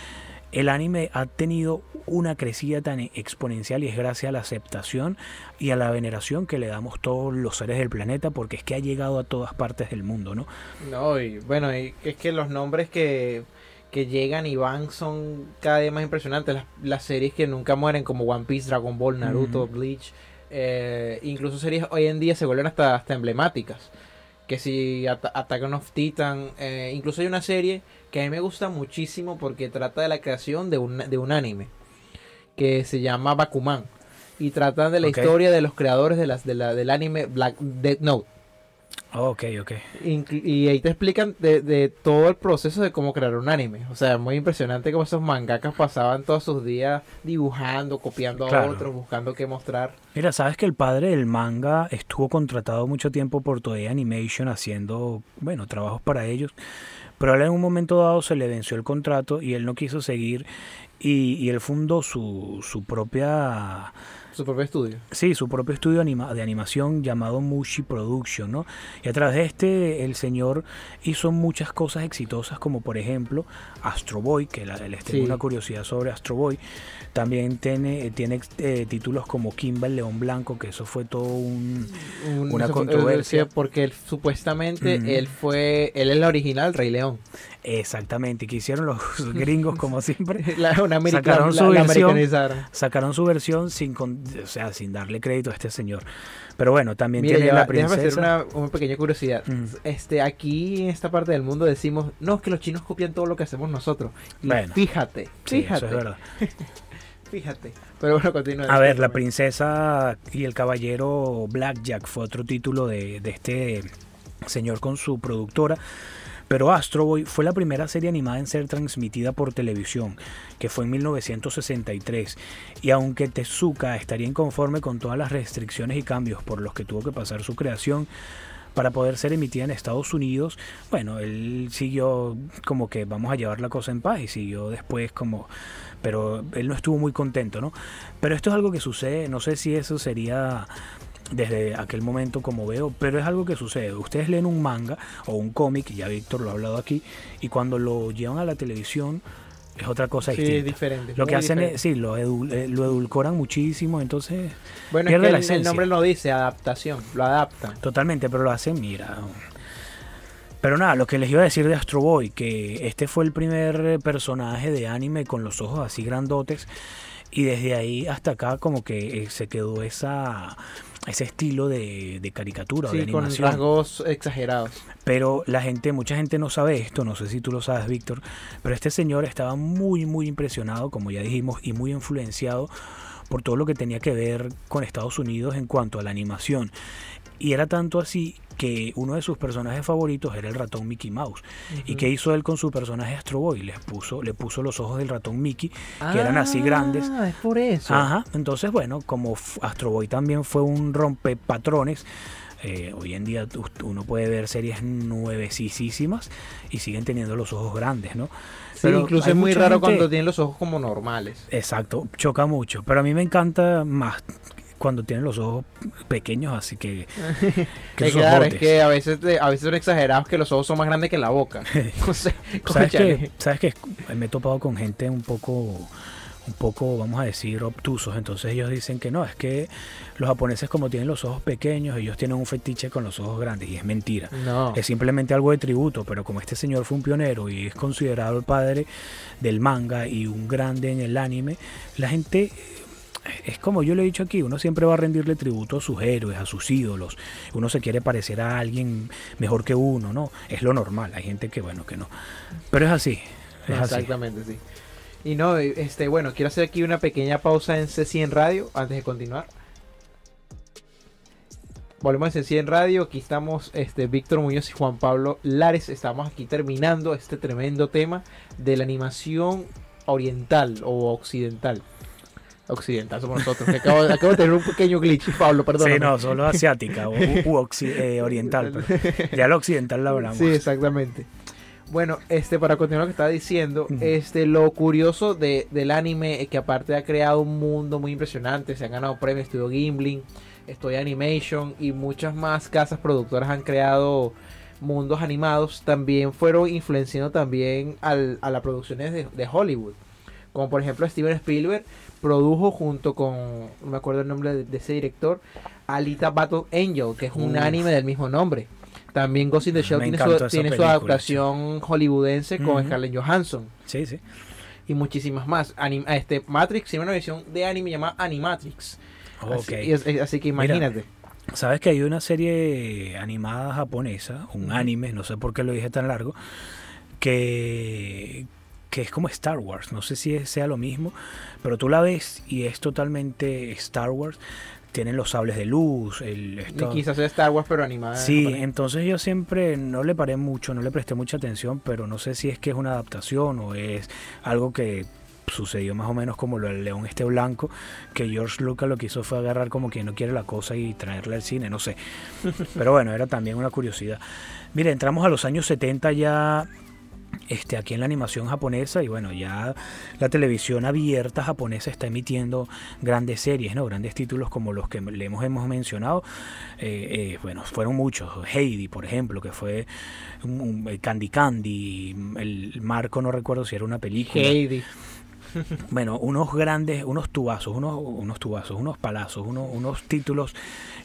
el anime ha tenido una crecida tan exponencial y es gracias a la aceptación y a la veneración que le damos todos los seres del planeta porque es que ha llegado a todas partes del mundo, ¿no? No, y bueno, es que los nombres que que llegan y van son cada día más impresionantes. Las, las series que nunca mueren, como One Piece, Dragon Ball, Naruto, Bleach. Eh, incluso series hoy en día se vuelven hasta, hasta emblemáticas. Que si Attack of Titan, eh, incluso hay una serie que a mí me gusta muchísimo porque trata de la creación de un, de un anime que se llama Bakuman y trata de la historia de los creadores de las, de la, del anime Black Dead Note. Ok, ok. y ahí te explican de, todo el proceso de cómo crear un anime. O sea, muy impresionante cómo esos mangakas pasaban todos sus días dibujando, copiando a otros, buscando qué mostrar. Mira, sabes que el padre del manga estuvo contratado mucho tiempo por Toei Animation haciendo, bueno, trabajos para ellos. Pero él en un momento dado se le venció el contrato y él no quiso seguir y, y él fundó su, su propia su propio estudio. Sí, su propio estudio anima de animación llamado Mushi Production, ¿no? Y a través de este, el señor hizo muchas cosas exitosas, como por ejemplo Astro Boy, que la, les tengo Sí. una curiosidad sobre Astro Boy. También tiene, tiene eh, títulos como Kimba el León Blanco, que eso fue todo un... Un- Una fue- controversia. eh, porque él, supuestamente Ujú. él fue, él es la original Rey León. Exactamente, que hicieron los gringos como siempre. La, una Sacaron la, su la versión. Sacaron su versión sin, con- o sea, sin darle crédito a este señor. Pero bueno, también Mira, tiene ya la va, déjame hacer princesa. una, una pequeña curiosidad. Mm. Este, aquí en esta parte del mundo decimos, no, es que los chinos copian todo lo que hacemos nosotros. Y Bueno. fíjate, Sí, fíjate, eso es verdad. fíjate. Pero bueno, continúa. A ver, la princesa y el caballero Blackjack fue otro título de, de este señor con su productora. Pero Astro Boy fue la primera serie animada en ser transmitida por televisión, que fue en 1963. Y aunque Tezuka estaría inconforme con todas las restricciones y cambios por los que tuvo que pasar su creación, para poder ser emitida en Estados Unidos, bueno, él siguió como que vamos a llevar la cosa en paz y siguió después como, pero él no estuvo muy contento, ¿no? Pero esto es algo que sucede, no sé si eso sería desde aquel momento como veo, pero es algo que sucede. Ustedes leen un manga o un cómic, ya Víctor lo ha hablado aquí, y cuando lo llevan a la televisión es otra cosa Sí, distinta. es diferente. Lo que hacen diferente. es, sí, lo, edul- eh, lo edulcoran muchísimo, entonces Bueno, es pierde que la el- el, esencia. nombre no dice adaptación, lo adaptan. Totalmente, pero lo hacen, mira. Pero nada, lo que les iba a decir de Astro Boy, que este fue el primer personaje de anime con los ojos así grandotes. Y desde ahí hasta acá como que eh, se quedó esa ese estilo de, de caricatura o de Sí, con animación. rasgos exagerados. Pero la gente, mucha gente no sabe esto, no sé si tú lo sabes, Víctor, pero este señor estaba muy, muy impresionado, como ya dijimos, y muy influenciado por todo lo que tenía que ver con Estados Unidos en cuanto a la animación. Y era tanto así que uno de sus personajes favoritos era el ratón Mickey Mouse. ¿Y qué hizo él con su personaje Astro Boy? Les puso, le puso los ojos del ratón Mickey, que eran así grandes. Ah, es por eso. Ajá, entonces bueno, como Astro Boy también fue un rompepatrones, eh, hoy en día tú- uno puede ver series nuevecísimas y siguen teniendo los ojos grandes, ¿no? Sí, Pero incluso es muy raro gente- cuando tienen los ojos como normales. Exacto, choca mucho, pero a mí me encanta más cuando tienen los ojos pequeños, así que... que claro, es que a veces, te- a veces son exagerados que los ojos son más grandes que la boca. ¿Sabes qué? ¿Sabes? Me he topado con gente un poco, un poco, vamos a decir, obtusos. Entonces ellos dicen que no, es que los japoneses como tienen los ojos pequeños, ellos tienen un fetiche con los ojos grandes. Y es mentira. No. Es simplemente algo de tributo, pero como este señor fue un pionero y es considerado el padre del manga y un grande en el anime, la gente... Es como yo le he dicho aquí, uno siempre va a rendirle tributo a sus héroes, a sus ídolos. Uno se quiere parecer a alguien mejor que uno, ¿no? Es lo normal. Hay gente que, bueno, que no. Pero es así. Es así. Exactamente, sí. Y no, este, bueno, quiero hacer aquí una pequeña pausa en C100 Radio antes de continuar. Volvemos en C100 Radio, aquí estamos este, Víctor Muñoz y Juan Pablo Lares, estamos aquí terminando este tremendo tema de la animación oriental o occidental. Occidental somos nosotros, acabo, acabo de tener un pequeño glitch, Pablo, perdón. Sí, no, solo asiática o u eh, oriental. pero ya lo occidental lo hablamos. Sí, exactamente. Bueno, este, para continuar lo que estaba diciendo, este, lo curioso de, del anime es que aparte ha creado un mundo muy impresionante, se han ganado premios, Estudio Gimblin, Estudio Animation y muchas más casas productoras han creado mundos animados, también fueron influenciando también al- a las producciones de, de Hollywood. Como por ejemplo Steven Spielberg produjo junto con, no me acuerdo el nombre de, de ese director, Alita Battle Angel, que es un Uf. anime del mismo nombre. También Ghost in the Shell Me tiene, su, tiene adaptación hollywoodense con Ujú. Scarlett Johansson Sí, sí. y muchísimas más. Anim- este, Matrix tiene una versión de anime llamada Animatrix. Ok. Así, es- así que Mira, imagínate. Sabes que hay una serie animada japonesa, un anime, no sé por qué lo dije tan largo, que, que es como Star Wars. No sé si sea lo mismo, pero tú la ves y es totalmente Star Wars. Tienen los sables de luz, el esto- quizás sea Star Wars, pero animada. Sí, entonces yo siempre no le paré mucho, no le presté mucha atención, pero no sé si es que es una adaptación o es algo que sucedió más o menos como lo del león este blanco, que George Lucas lo que hizo fue agarrar como quien no quiere la cosa y traerla al cine, no sé. Pero bueno, era también una curiosidad. Mire, entramos a los años 70 ya este, aquí en la animación japonesa y bueno, ya la televisión abierta japonesa está emitiendo grandes series, ¿no? Grandes títulos como los que le hemos, hemos mencionado. Eh, eh, bueno, fueron muchos. Heidi, por ejemplo, que fue Candy Candy. El marco no recuerdo si era una película. Heidi. Bueno, unos grandes, unos tubazos, unos, unos tubazos, unos palazos, unos, unos títulos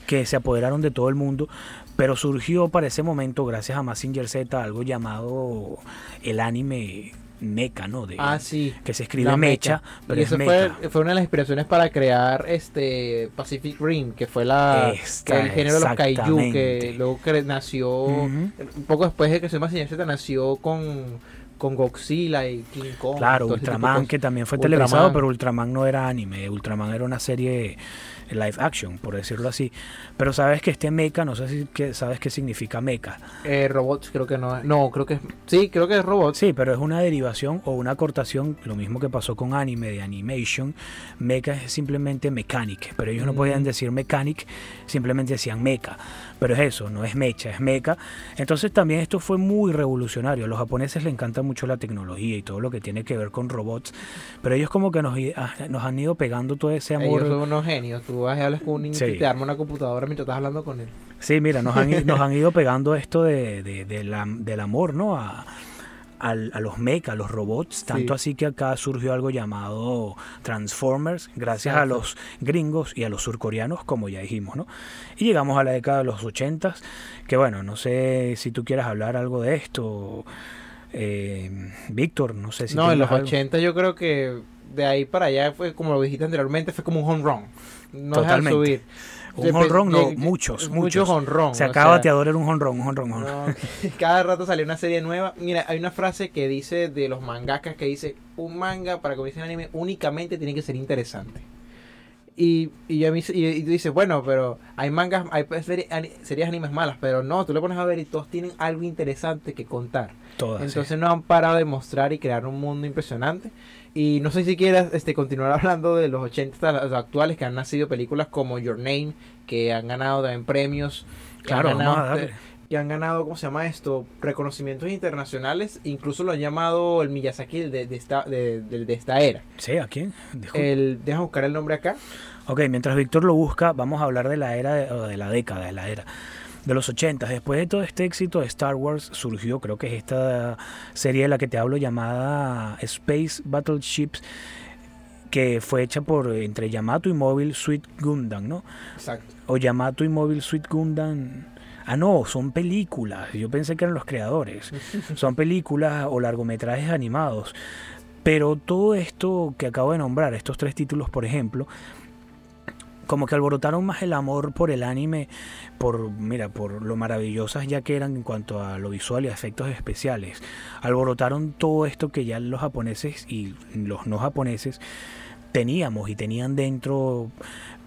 que se apoderaron de todo el mundo, pero surgió para ese momento, gracias a Massinger Z, algo llamado el anime mecha, ¿no? De, ah, sí. Que se escribe mecha, pero y eso fue, fue, una de las inspiraciones para crear este Pacific Rim, que fue la el género de los kaiju, que luego nació, un poco después de que se Massinger Z nació con con Godzilla y King Kong. Claro, Ultraman, que también fue televisado, pero Ultraman no era anime, Ultraman era una serie live action, por decirlo así. Pero sabes que este mecha, no sé si que, sabes qué significa mecha. Eh, robots, creo que no. No, creo que sí, creo que es robot. Sí, pero es una derivación o una acortación, lo mismo que pasó con anime de animation. Mecha es simplemente mechanic, pero ellos no podían mm. decir mechanic, simplemente decían mecha. Pero es eso, no es mecha, es mecha. Entonces también esto fue muy revolucionario. A los japoneses les encanta mucho la tecnología y todo lo que tiene que ver con robots. Pero ellos como que nos, ah, nos han ido pegando todo ese amor. Ellos son unos genios. Tú vas y hablas con un niño y te arma una computadora mientras estás hablando con él. Sí, mira, nos han, nos han ido pegando esto de, de, la, del amor, ¿no? A, a, los mechas, a los robots, tanto así que acá surgió algo llamado Transformers, gracias a los gringos y a los surcoreanos, como ya dijimos, ¿no? Y llegamos a la década de los 80, que bueno, no sé si tú quieras hablar algo de esto, eh, Víctor, no sé si... No, en los 80 yo creo que de ahí para allá fue como lo dijiste anteriormente, fue como un home run. No Totalmente. subir. Un honrón, no, muchos, muchos. honrón. Se acaba bateador era un honrón, un honrón. cada rato sale una serie nueva. Mira, hay una frase que dice de los mangakas que dice, un manga para que el anime únicamente tiene que ser interesante. Y, y, a mí, y, tú dices, bueno, pero hay mangas, hay series, series animes malas, pero no, tú le pones a ver y todos tienen algo interesante que contar. Todas, Entonces no han parado de mostrar y crear un mundo impresionante. Y no sé si quieras este, continuar hablando de los 80 los actuales que han nacido películas como Your Name, que han ganado también premios. Claro, han ganado, que han ganado, ¿cómo se llama esto? Reconocimientos internacionales. Incluso lo han llamado el Miyazaki de, de esta, de, de, esta era. Sí, ¿a quién? El, deja buscar el nombre acá. Ok, mientras Víctor lo busca, vamos a hablar de la era, de, de la década, de la era de los 80. Después de todo este éxito de Star Wars surgió, creo que es esta serie de la que te hablo llamada Space Battleships que fue hecha por entre Yamato y Mobile Suit Gundam, ¿no? Exacto. O Yamato y Mobile Suit Gundam. Ah, no, son películas. Yo pensé que eran los creadores. son películas o largometrajes animados. Pero todo esto que acabo de nombrar, estos tres títulos, por ejemplo, como que alborotaron más el amor por el anime, por, mira, por lo maravillosas ya que eran en cuanto a lo visual y efectos especiales. Alborotaron todo esto que ya los japoneses y los no japoneses teníamos y tenían dentro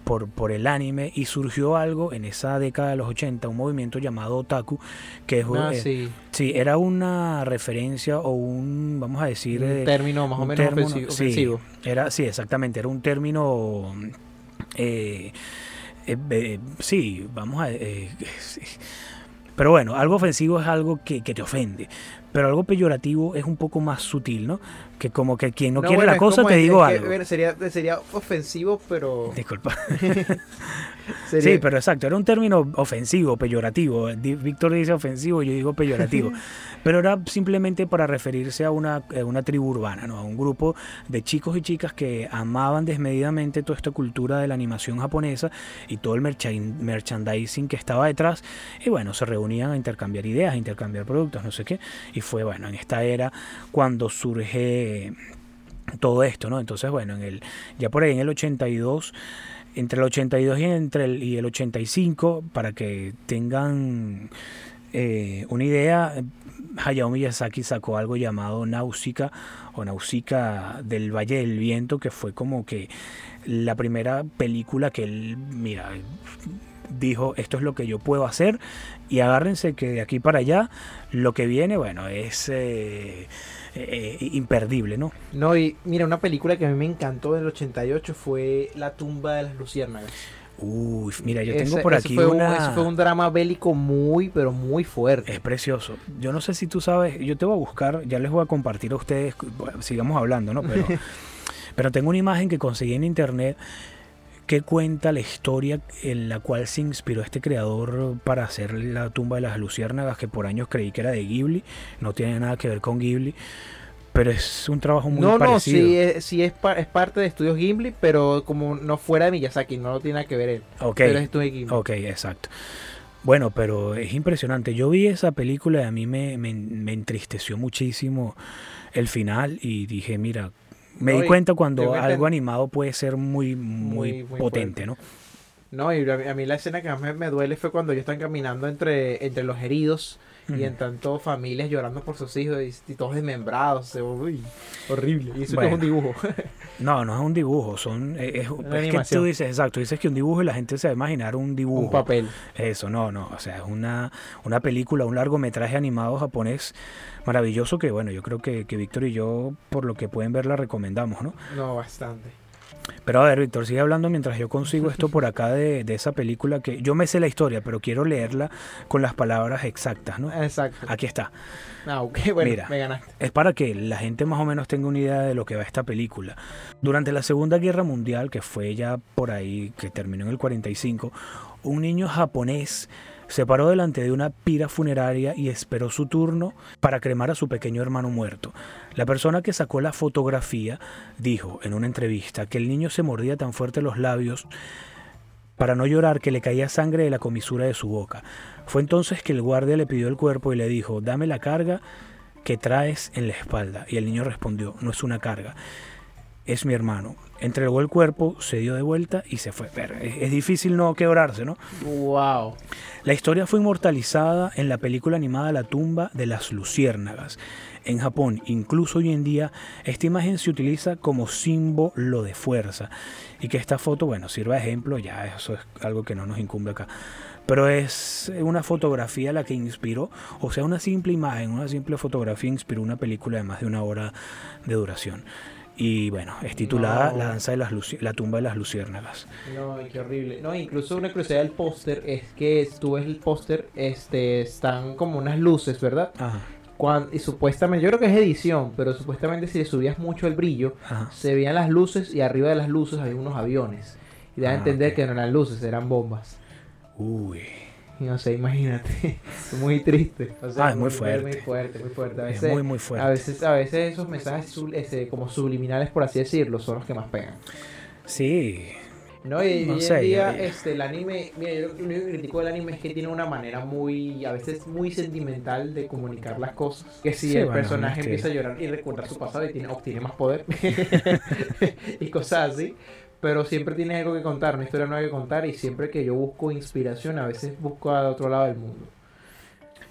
por, por, el anime y surgió algo en esa década de los 80, un movimiento llamado otaku, que es, ah, eh, sí. era una referencia o un, vamos a decir... Un eh, término más o menos ofensivo. era, sí, exactamente, era un término eh, eh, sí, vamos a... Eh, pero bueno, algo ofensivo es algo que, te ofende. Pero algo peyorativo es un poco más sutil, ¿no? Que como que quien no, quiere la cosa te digo algo. sería, sería ofensivo, pero... Disculpa. Sí, pero exacto, era un término ofensivo, peyorativo. Víctor dice ofensivo, yo digo peyorativo. pero era simplemente para referirse a una, una tribu urbana, ¿no? a un grupo de chicos y chicas que amaban desmedidamente toda esta cultura de la animación japonesa y todo el merchandising que estaba detrás. Y bueno, se reunían a intercambiar ideas, a intercambiar productos, no sé qué. Y fue bueno, en esta era cuando surge todo esto, ¿no? Entonces, bueno, en el, ya por ahí en el 82 entre el 82 y, entre el, y el 85, para que tengan eh, una idea, Hayao Miyazaki sacó algo llamado Náusica o Náusica del Valle del Viento, que fue como que la primera película que él, mira, dijo, esto es lo que yo puedo hacer y agárrense que de aquí para allá lo que viene, bueno, es... Eh, eh, imperdible, ¿no? No, y mira, una película que a mí me encantó del 88 fue La tumba de las luciérnagas. Uy, mira, yo tengo Ese- por aquí fue un- ese fue un drama bélico muy, pero muy fuerte. Es precioso. Yo no sé si tú sabes, yo te voy a buscar, ya les voy a compartir a ustedes, sigamos hablando, ¿no? Pero, pero tengo una imagen que conseguí en internet que cuenta la historia en la cual se inspiró este creador para hacer la tumba de las luciérnagas, que por años creí que era de Ghibli, no tiene nada que ver con Ghibli, pero es un trabajo muy no, no, parecido. sí, es, sí es, pa- es parte de Estudios Gimli, pero como no fuera de Miyazaki, no lo tiene nada que ver él. Ok. Pero es Estudios Gimli. Ok, exacto. Bueno, pero es impresionante. Yo vi esa película y a mí me, me- me entristeció muchísimo el final y dije, mira, me No, di cuenta cuando algo animado puede ser muy, muy, Muy- muy potente, ¿no? No, y a mí, a mí la escena que más me, me duele fue cuando ellos están caminando entre, entre los heridos y en tanto familias llorando por sus hijos y, y todos desmembrados. uy, horrible. Y eso que es Bueno. un dibujo. No, no es un dibujo, son es, es- es que tú dices, exacto, dices que un dibujo y la gente se va a imaginar un dibujo. un papel. Eso, no, no, o sea, es una, una película, un largometraje animado japonés maravilloso que, bueno, yo creo que, que Víctor y yo, por lo que pueden ver, la recomendamos, ¿no? No, bastante. Pero a ver, Víctor, sigue hablando mientras yo consigo esto por acá de, de esa película que yo me sé la historia, pero quiero leerla con las palabras exactas, ¿no? Exacto. Aquí está. Ah, ok, bueno, Mira. me ganaste. Es para que la gente más o menos tenga una idea de lo que va esta película. Durante la Segunda Guerra Mundial, que fue ya por ahí, que terminó en el 45, un niño japonés se paró delante de una pira funeraria y esperó su turno para cremar a su pequeño hermano muerto. La persona que sacó la fotografía dijo en una entrevista que el niño se mordía tan fuerte los labios para no llorar que le caía sangre de la comisura de su boca. Fue entonces que el guardia le pidió el cuerpo y le dijo, dame la carga que traes en la espalda. Y el niño respondió, no es una carga, es mi hermano. Entregó el cuerpo, se dio de vuelta y se fue. Pero es, es difícil no quebrarse, ¿no? Wow. La historia fue inmortalizada en la película animada La tumba de las luciérnagas. En Japón, incluso hoy en día, esta imagen se utiliza como símbolo de fuerza. Y que esta foto, bueno, sirva de ejemplo, ya eso es algo que no nos incumbe acá. Pero es una fotografía la que inspiró, o sea, una simple imagen, una simple fotografía inspiró una película de más de una hora de duración. Y bueno, es titulada No. La danza de las luci- la tumba de las luciérnagas. No, qué horrible. No, incluso una curiosidad del póster es que tú ves el póster, este, están como unas luces, ¿verdad? Ajá, Cuan- y supuestamente, yo creo que es edición, pero supuestamente si le subías mucho el brillo, ajá. se veían las luces y arriba de las luces había unos aviones. Y da a Ah, entender que no eran luces, eran bombas. Uy. Y no sé, imagínate. muy triste. O Ah, es muy Muy fuerte. fuerte, muy fuerte. A Es veces, muy, muy fuerte. A veces, a veces esos mensajes sub- este, como subliminales, por así decirlo, son los que más pegan. Sí, No, y, No hoy sé, en día, este, el anime, mira, yo lo único que critico del anime es que tiene una manera muy, a veces muy sentimental de comunicar las cosas. Que si Sí, el bueno, personaje es que- empieza a llorar y recuerda su pasado y tiene, obtiene más poder y cosas así. Pero siempre tiene algo que contar, una historia nueva que contar y siempre que yo busco inspiración, a veces busco a otro lado del mundo.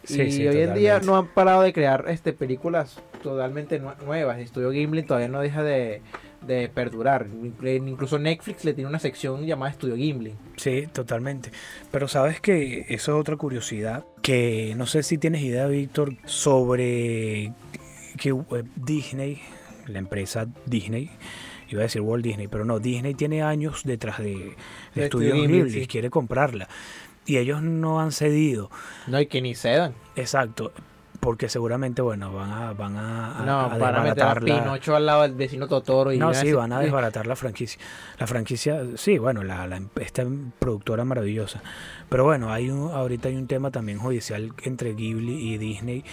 Sí, y sí, hoy en día no han parado de crear este películas totalmente nue- nuevas. Estudio Gimli todavía no deja de, de perdurar. Inclu- Incluso Netflix le tiene una sección llamada Estudio Gimli. sí, totalmente. Pero sabes que eso es otra curiosidad, que no sé si tienes idea, Víctor, sobre que eh, Disney, la empresa Disney, iba a decir Walt Disney, pero no, Disney tiene años detrás de, Estudios Estudio Ghibli, sí. quiere comprarla. Y ellos no han cedido. No, y que ni cedan. Exacto. Porque seguramente, bueno, van a, van a, a- No, a meter a. Pinocho al lado del vecino Totoro y No, sí, van a desbaratar la franquicia. La franquicia, sí, bueno, la, la- esta productora maravillosa. Pero bueno, hay un, ahorita hay un tema también judicial entre Ghibli y Disney,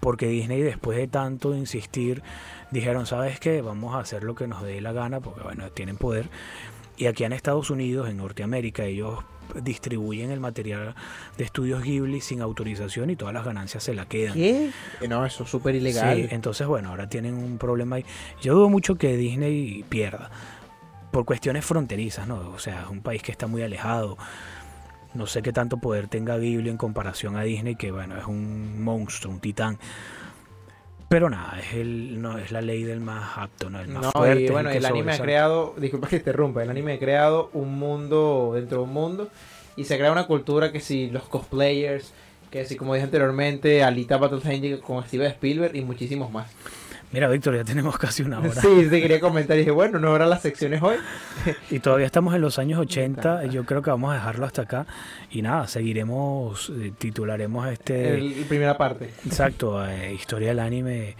porque Disney después de tanto insistir, dijeron, ¿sabes qué? Vamos a hacer lo que nos dé la gana, porque bueno, tienen poder. Y aquí en Estados Unidos, en Norteamérica, ellos distribuyen el material de estudios Ghibli sin autorización y todas las ganancias se la quedan. ¿Qué? No, eso es súper ilegal. Sí, entonces bueno, ahora tienen un problema ahí. Yo dudo mucho que Disney pierda por cuestiones fronterizas, ¿no? O sea, es un país que está muy alejado. No sé qué tanto poder tenga Ghibli en comparación a Disney, que bueno, es un monstruo, un titán. Pero nada, es el no es la ley del más apto, ¿no? El más No, fuerte. y bueno, el anime ha creado, disculpa que te interrumpa, el anime ha creado un mundo dentro de un mundo y se crea una cultura que si los cosplayers, que si como dije anteriormente, Alita Battle Angel con Steven Spielberg y muchísimos más. Mira, Víctor, ya tenemos casi una hora. Sí, te quería comentar. Y dije, bueno, no habrá las secciones hoy. Y todavía estamos en los años 80. Yo creo que vamos a dejarlo hasta acá. Y nada, seguiremos, eh, titularemos este. El, primera parte. Exacto, eh, historia del anime.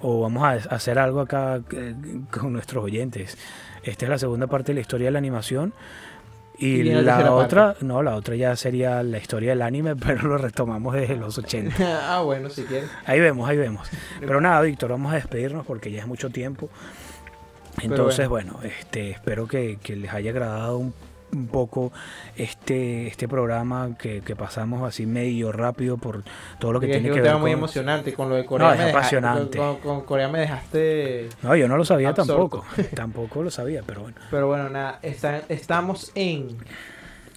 O vamos a hacer algo acá eh, con nuestros oyentes. Esta es la segunda parte de la historia de la animación. Y, la otra, no, la otra ya sería la historia del anime, pero lo retomamos desde los 80. ah, bueno, si quieres. Ahí vemos, ahí vemos. Pero nada, Víctor, vamos a despedirnos porque ya es mucho tiempo. Entonces, bueno. este, espero que, que les haya agradado un un poco este, este programa que, pasamos así medio rápido por todo lo que tiene que ver. muy emocionante con lo de Corea. No, es apasionante. con, Corea me dejaste. No, yo no lo sabía tampoco. tampoco lo sabía, pero bueno. Pero bueno, nada, estamos en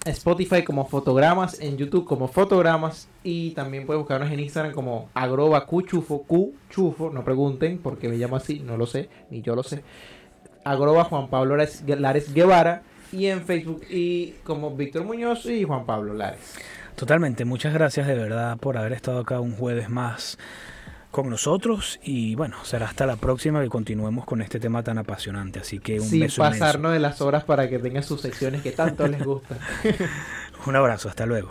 Spotify como fotogramas, en YouTube como fotogramas y también puedes buscarnos en Instagram como agroba cuchufo, chufo, no pregunten porque me llamo así, no lo sé, ni yo lo sé. Agroba Juan Pablo Lares Guevara y en Facebook y como Víctor Muñoz y Juan Pablo Lares. Totalmente, muchas gracias de verdad por haber estado acá un jueves más con nosotros y bueno, será hasta la próxima que continuemos con este tema tan apasionante, así que un Sin pasarnos de las horas para que tengan sus secciones que tanto les gustan. un abrazo, hasta luego.